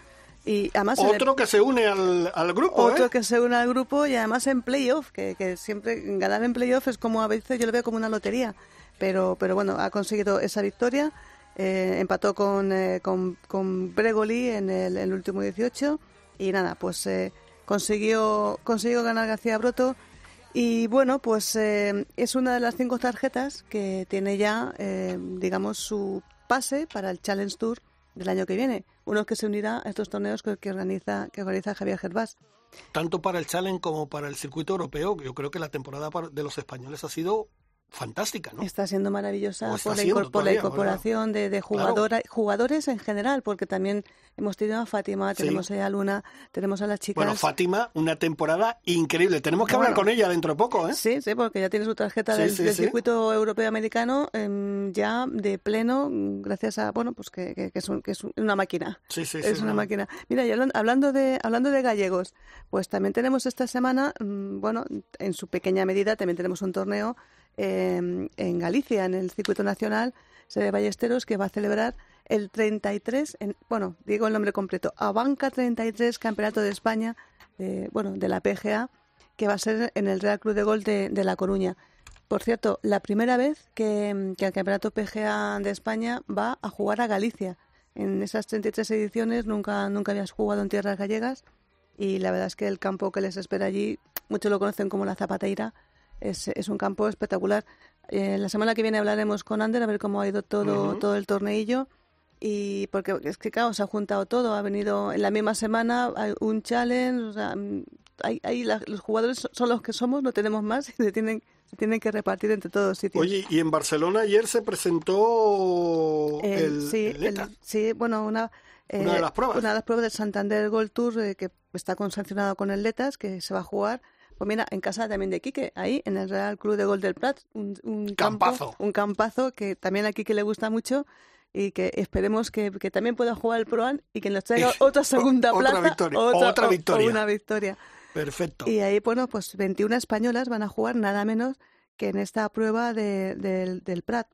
Y además el- Otro que se une al, al grupo, otro ¿eh? que se une al grupo y además en playoff, que, que siempre ganar en playoff es como a veces yo lo veo como una lotería. Pero, pero bueno, ha conseguido esa victoria, eh, empató con, eh, con, con Bregoli en el, el último 18 y nada, pues eh, consiguió, consiguió ganar García Broto. Y bueno, pues eh, es una de las cinco tarjetas que tiene ya, digamos, su pase para el Challenge Tour del año que viene. Uno que se unirá a estos torneos que, que organiza, que organiza Javier Gervás. Tanto para el Challenge como para el circuito europeo, yo creo que la temporada de los españoles ha sido fantástica, ¿no? Está siendo maravillosa está por la, incor- por la todavía, incorporación de, de Claro. jugadora- jugadores en general, porque también hemos tenido a Fátima, Sí. tenemos a Luna, tenemos a las chicas. Bueno, Fátima, una temporada increíble. Tenemos que hablar con ella dentro de poco, ¿eh? Sí, sí, porque ya tiene su tarjeta Sí, del, sí, del sí. circuito europeo americano em, ya de pleno, gracias a, bueno, pues que, que- que es, un- que es un- una máquina. Sí, sí, sí, es una máquina. Mira, y hablan- hablando de, hablando de gallegos, pues también tenemos esta semana, mm, bueno, en su pequeña medida, también tenemos un torneo em, en Galicia, en el circuito nacional, de Ballesteros, que va a celebrar el 33, en, bueno, digo el nombre completo, Abanca 33 Campeonato de España, de, bueno, de la PGA, que va a ser en el Real Club de Golf de, de La Coruña. Por cierto, la primera vez que, que el Campeonato PGA de España va a jugar a Galicia. En esas 33 ediciones nunca, nunca habías jugado en tierras gallegas y la verdad es que el campo que les espera allí, muchos lo conocen como la Zapateira, es, es un campo espectacular. Eh, la semana que viene hablaremos con Ander a ver cómo ha ido todo, todo el torneillo y porque es que claro, se ha juntado todo, ha venido en la misma semana un challenge, o sea, mm, hay, hay la- los jugadores son los que somos, no tenemos más y se tienen, se tienen que repartir entre todos sitios. Oye, y en Barcelona ayer se presentó El- el, sí, el ETA. el- sí, bueno, una, Una de las pruebas. Una de las pruebas del Santander Gold Tour eh, que está consancionado con el Letas, que se va a jugar. Pues mira, en casa también de Quique, ahí en el Real Club de Gol del Prat, un, un campo- Campazo. un campazo que también a Quique le gusta mucho y que esperemos que, que también pueda jugar el Proan y que nos traiga otra segunda Otra plaza, victoria, otra, otra o- o victoria. una victoria. Perfecto. Y ahí, bueno, pues 21 españolas van a jugar nada menos que en esta prueba de- del, del Prat.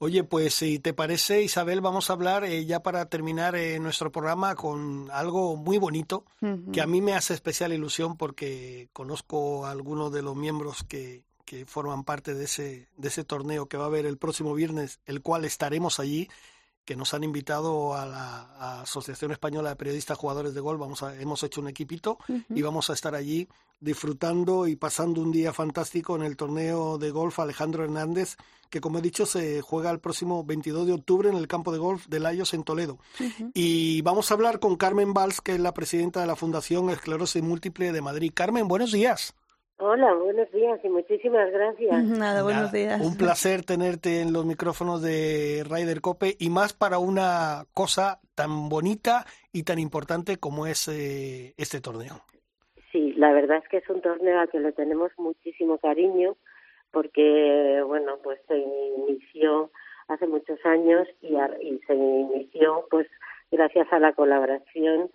Oye, pues si te parece, Isabel, vamos a hablar eh, ya para terminar eh, nuestro programa con algo muy bonito que a mí me hace especial ilusión porque conozco a algunos de los miembros que, que forman parte de ese, de ese torneo que va a haber el próximo viernes, el cual estaremos allí, que nos han invitado a la a Asociación Española de Periodistas Jugadores de Gol. Vamos a, hemos hecho un equipito y vamos a estar allí disfrutando y pasando un día fantástico en el torneo de golf Alejandro Hernández, que como he dicho se juega el próximo 22 de octubre en el campo de golf de Layos en Toledo. Y vamos a hablar con Carmen Valls, que es la presidenta de la Fundación Esclerosis Múltiple de Madrid. Carmen, buenos días. Hola, buenos días y muchísimas gracias. Nada, buenos días. Un placer tenerte en los micrófonos de Ryder Cope y más para una cosa tan bonita y tan importante como es eh, este torneo. Sí, la verdad es que es un torneo al que le tenemos muchísimo cariño porque, bueno, pues se inició hace muchos años y, a- y se inició pues gracias a la colaboración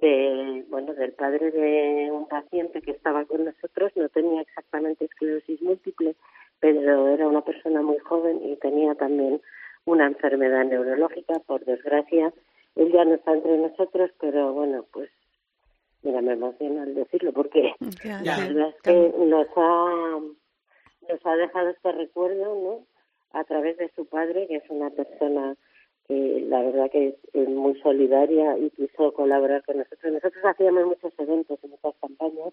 de, bueno, del padre de un paciente que estaba con nosotros, no tenía exactamente esclerosis múltiple, pero era una persona muy joven y tenía también una enfermedad neurológica, por desgracia, él ya no está entre nosotros, pero bueno, pues mira, me emociona al decirlo porque Ya, la verdad es que nos ha, nos ha dejado este recuerdo, ¿no? A través de su padre, que es una persona que la verdad que es, es muy solidaria y quiso colaborar con nosotros. Nosotros hacíamos muchos eventos y muchas campañas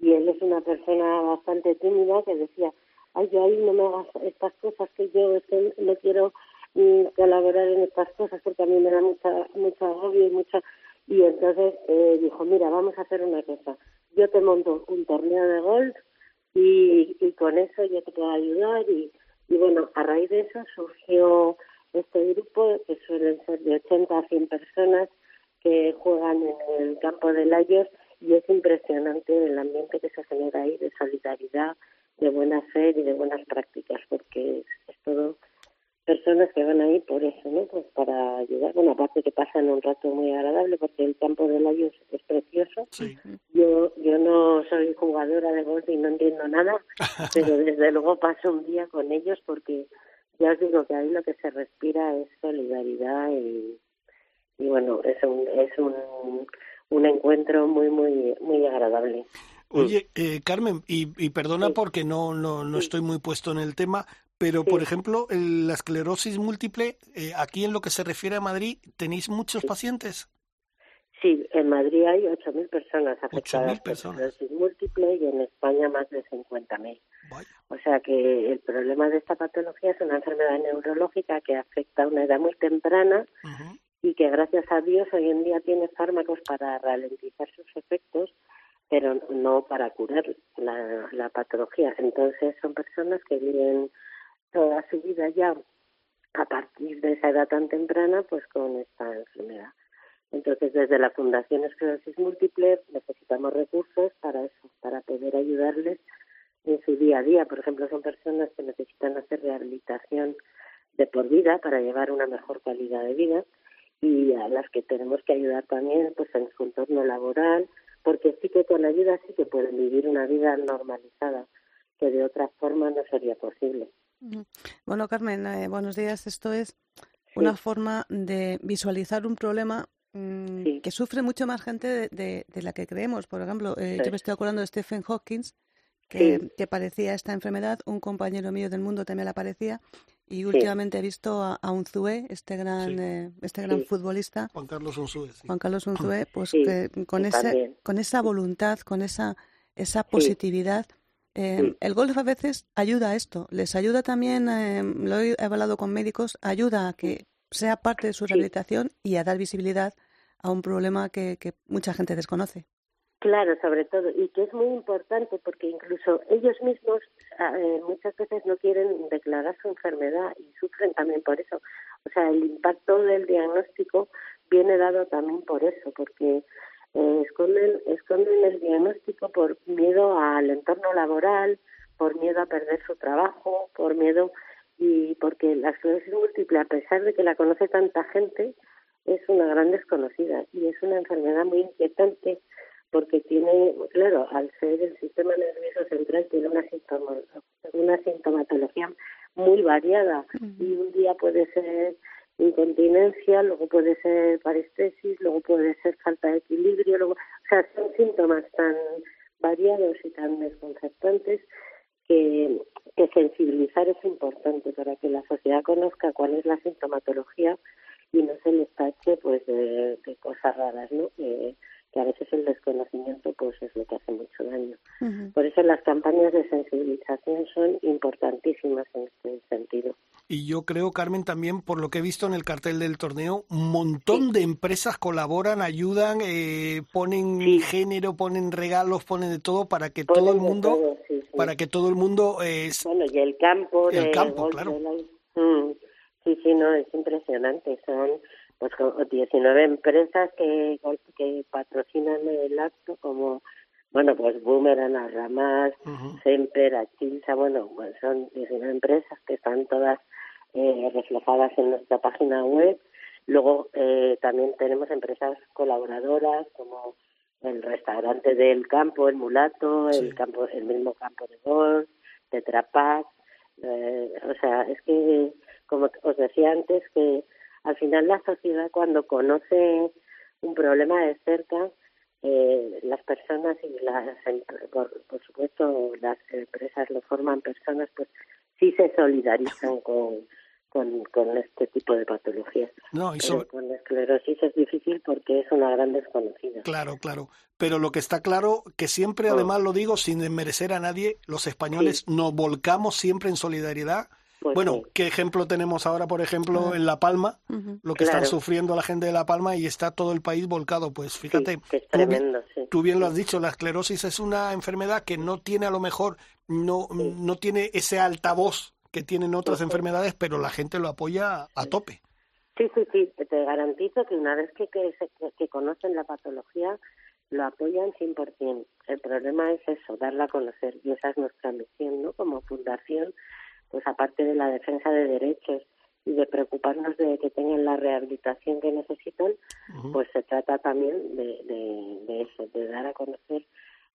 y él es una persona bastante tímida que decía, ay, yo ahí no me hagas estas cosas que yo es que no quiero mm, colaborar en estas cosas porque a mí me da mucha mucho agobio y mucha y entonces eh, dijo, mira, vamos a hacer una cosa, yo te monto un torneo de golf y, y con eso yo te puedo ayudar y, y bueno, a raíz de eso surgió este grupo que suelen ser de 80 a 100 personas que juegan en el campo de Layos y es impresionante el ambiente que se genera ahí de solidaridad, de buena fe y de buenas prácticas, porque es, es todo personas que van ahí por eso, ¿no? Pues para ayudar. Bueno, aparte que pasan un rato muy agradable porque el campo de Layos es precioso. Yo yo no soy jugadora de golf y no entiendo nada, pero desde luego paso un día con ellos porque ya os digo que ahí lo que se respira es solidaridad y, y bueno, es un es un, un encuentro muy muy muy agradable. Oye, eh, Carmen, y, y perdona porque no, no, no estoy muy puesto en el tema, pero por ejemplo, el- la esclerosis múltiple, eh, aquí en lo que se refiere a Madrid, ¿tenéis muchos pacientes? Sí, en Madrid hay 8.000 personas afectadas 8.000 por personas. múltiple y en España más de 50.000. O sea que el problema de esta patología es una enfermedad neurológica que afecta a una edad muy temprana y que gracias a Dios hoy en día tiene fármacos para ralentizar sus efectos, pero no para curar la, la patología. Entonces son personas que viven toda su vida ya a partir de esa edad tan temprana pues con esta enfermedad. Entonces, desde la Fundación Esclerosis Múltiple necesitamos recursos para eso, para poder ayudarles en su día a día. Por ejemplo, son personas que necesitan hacer rehabilitación de por vida para llevar una mejor calidad de vida y a las que tenemos que ayudar también pues en su entorno laboral, porque sí que con ayuda sí que pueden vivir una vida normalizada, que de otra forma no sería posible. Bueno, Carmen, eh, buenos días. Esto es una forma de visualizar un problema mm, que sufre mucho más gente de, de- de la que creemos. Por ejemplo, eh, yo me estoy acordando de Stephen Hawking, que, Sí. que padecía esta enfermedad. Un compañero mío del mundo también la padecía. Y últimamente he visto a, a Unzué, este gran, eh, este gran Sí. futbolista, Juan Carlos sí. Juan Carlos Unzué, pues Sí, que con, también. con esa voluntad, con esa, esa positividad. eh, El golf a veces ayuda a esto, les ayuda también, eh, lo he hablado con médicos, ayuda a que sea parte de su rehabilitación y a dar visibilidad a un problema que, que mucha gente desconoce. Claro, sobre todo, y que es muy importante porque incluso ellos mismos ah, eh, muchas veces no quieren declarar su enfermedad y sufren también por eso. O sea, el impacto del diagnóstico viene dado también por eso, porque eh, esconden, esconden el diagnóstico por miedo al entorno laboral, por miedo a perder su trabajo, por miedo y porque la esclerosis múltiple, a pesar de que la conoce tanta gente, es una gran desconocida y es una enfermedad muy inquietante porque tiene, claro, al ser el sistema nervioso central tiene una, sintoma- una sintomatología muy variada y un día puede ser incontinencia, luego puede ser parestesis, luego puede ser falta de equilibrio, luego, o sea, son síntomas tan variados y tan desconcertantes que, que sensibilizar es importante para que la sociedad conozca cuál es la sintomatología y no se les tache pues de, de cosas raras, ¿no? Que, que a veces el desconocimiento pues es lo que hace mucho daño. Por eso las campañas de sensibilización son importantísimas en este sentido. Y yo creo, Carmen, también por lo que he visto en el cartel del torneo, un montón de empresas colaboran, ayudan, eh, ponen género, ponen regalos, ponen de todo para que todo el mundo, todo, sí, sí. para que todo el mundo eh, Bueno, y el campo El de campo, golf claro. de la- Mm, sí, no, es impresionante. Son pues como 19 empresas que, que patrocinan el acto como bueno, pues Boomerang, Arramas, Semper, Achilsa, bueno, pues son 19 empresas que están todas eh, reflejadas en nuestra página web. Luego eh, también tenemos empresas colaboradoras como el restaurante del campo, el mulato, el campo, el mismo campo de golf, Tetra Pak. eh, o sea, es que, como os decía antes, que al final la sociedad cuando conoce un problema de cerca, eh, las personas y las, por, por supuesto, las empresas lo forman personas, pues sí se solidarizan con, con, con este tipo de patologías. No, y sobre- con la esclerosis es difícil porque es una gran desconocida. Claro, claro. Pero lo que está claro, que siempre, Oh. además lo digo sin desmerecer a nadie, los españoles nos volcamos siempre en solidaridad. Pues bueno, sí. ¿qué ejemplo tenemos ahora, por ejemplo, Ah. en La Palma? Lo que están sufriendo la gente de La Palma y está todo el país volcado. Pues fíjate, que es tú tremendo, sí. tú bien lo has dicho, la esclerosis es una enfermedad que no tiene a lo mejor, no, no tiene ese altavoz que tienen otras enfermedades, pero la gente lo apoya a tope. Sí, sí, sí, te garantizo que una vez que, que- que conocen la patología, lo apoyan 100%. El problema es eso, darla a conocer, y esa es nuestra misión, ¿no? Como fundación, pues aparte de la defensa de derechos y de preocuparnos de que tengan la rehabilitación que necesitan, pues se trata también de, de, de eso, de dar a conocer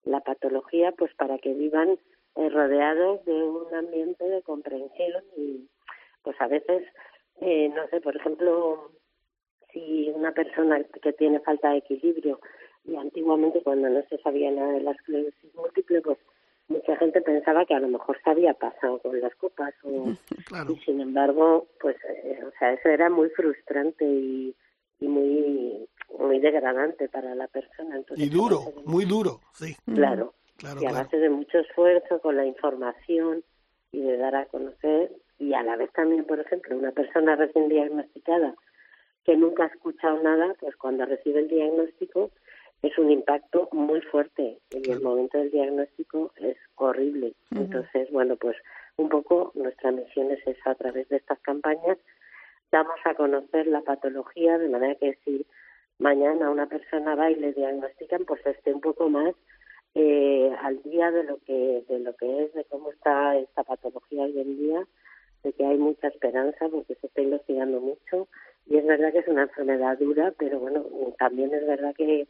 la patología, pues para que vivan eh, rodeados de un ambiente de comprensión y, pues a veces, eh, no sé, por ejemplo, si una persona que tiene falta de equilibrio y antiguamente cuando no se sabía nada de la esclerosis múltiple, pues mucha gente pensaba que a lo mejor se había pasado con las copas o Claro. y sin embargo, pues, eh, o sea, eso era muy frustrante y, y muy muy degradante para la persona. Entonces, Y duro, muy duro, sí. Claro, Claro, y a claro. base de mucho esfuerzo con la información y de dar a conocer y a la vez también, por ejemplo, una persona recién diagnosticada que nunca ha escuchado nada, pues cuando recibe el diagnóstico es un impacto muy fuerte y el momento del diagnóstico es horrible. Entonces, bueno, pues un poco nuestra misión es esa, a través de estas campañas. Damos a conocer la patología de manera que si mañana una persona va y le diagnostican, pues esté un poco más eh, al día de lo que de lo que es, de cómo está esta patología hoy en día, de que hay mucha esperanza porque se está investigando mucho. Y es verdad que es una enfermedad dura, pero bueno, también es verdad que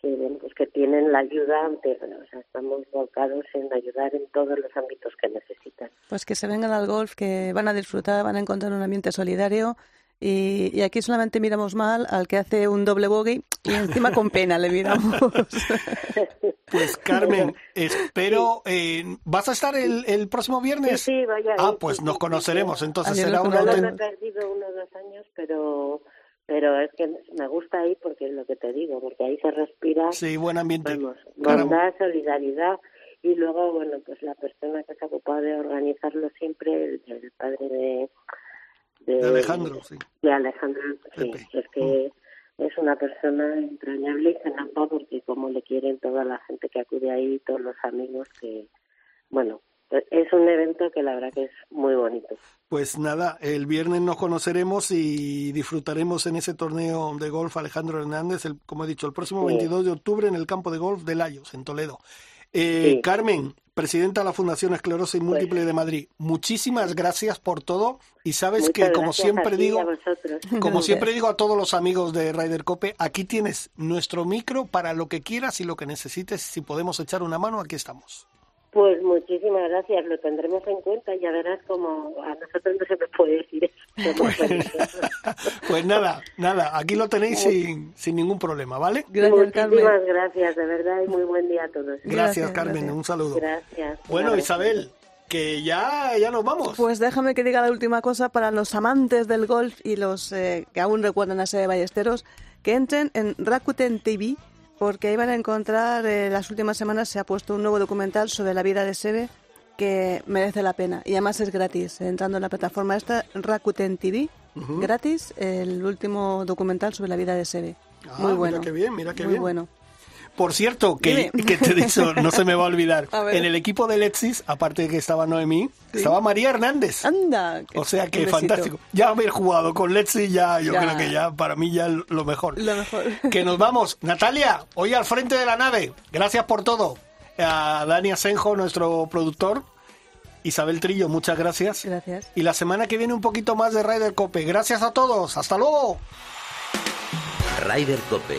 que bueno, pues que tienen la ayuda, de- o sea, estamos volcados en ayudar en todos los ámbitos que necesitan. Pues que se vengan al golf, que van a disfrutar, van a encontrar un ambiente solidario. Y, y aquí solamente miramos mal al que hace un doble bogey y encima con pena le miramos. Pues Carmen, espero, eh, ¿vas a estar el, el próximo viernes? Sí, sí, vaya. Ah, sí, pues sí, nos conoceremos, sí. entonces Ayer será una auténtica... he perdido uno o dos años, pero pero es que me gusta ahí porque es lo que te digo, porque ahí se respira Sí, buen ambiente. vamos, bondad, solidaridad y luego, bueno, pues la persona que se ha ocupado de organizarlo siempre, el, el padre de, De Alejandro, sí. de Alejandro, sí, es que es una persona entrañable y se porque como le quieren toda la gente que acude ahí, todos los amigos que, bueno, es un evento que la verdad que es muy bonito. Pues nada, el viernes nos conoceremos y disfrutaremos en ese torneo de golf Alejandro Hernández, el, como he dicho, el próximo Sí. 22 de octubre en el campo de golf de Layos, en Toledo. Eh, Sí. Carmen, presidenta de la Fundación Esclerosis Múltiple de Madrid, muchísimas gracias por todo y sabes que como siempre ti digo, como siempre digo a todos los amigos de Ryder Cope, aquí tienes nuestro micro para lo que quieras y lo que necesites, si podemos echar una mano, aquí estamos. Pues muchísimas gracias, lo tendremos en cuenta. Ya verás como a nosotros no se nos puede decir eso. Pues nada, nada, aquí lo tenéis sin, sin ningún problema, ¿vale? Gracias, Carmen. Muchísimas gracias, de verdad, y muy buen día a todos. Gracias, Gracias, Carmen, gracias. un saludo. Gracias. Bueno. Isabel, que ya, ya nos vamos. Pues déjame que diga la última cosa para los amantes del golf y los eh, que aún recuerdan a Sebe Ballesteros, que entren en Rakuten TV porque ahí van a encontrar, eh, las últimas semanas se ha puesto un nuevo documental sobre la vida de Sebe que merece la pena y además es gratis. Entrando en la plataforma esta, Rakuten TV, gratis, el último documental sobre la vida de Sebe. Ah, Muy mira bueno. qué bien, mira qué Muy bien. bueno. Por cierto, que, que te he dicho, no se me va a olvidar. A. En el equipo de Lexis, aparte de que estaba Noemí, estaba María Hernández. Anda. O sea que fantástico. Ya haber jugado con Lexis, ya, yo Ya. creo que ya, para mí ya lo mejor. Lo mejor. Que nos vamos. Natalia, hoy al frente de la nave. Gracias por todo. A Dani Asenjo, nuestro productor. Isabel Trillo, muchas gracias. Gracias. Y la semana que viene un poquito más de Ryder Cope. Gracias a todos. Hasta luego. Ryder Cope,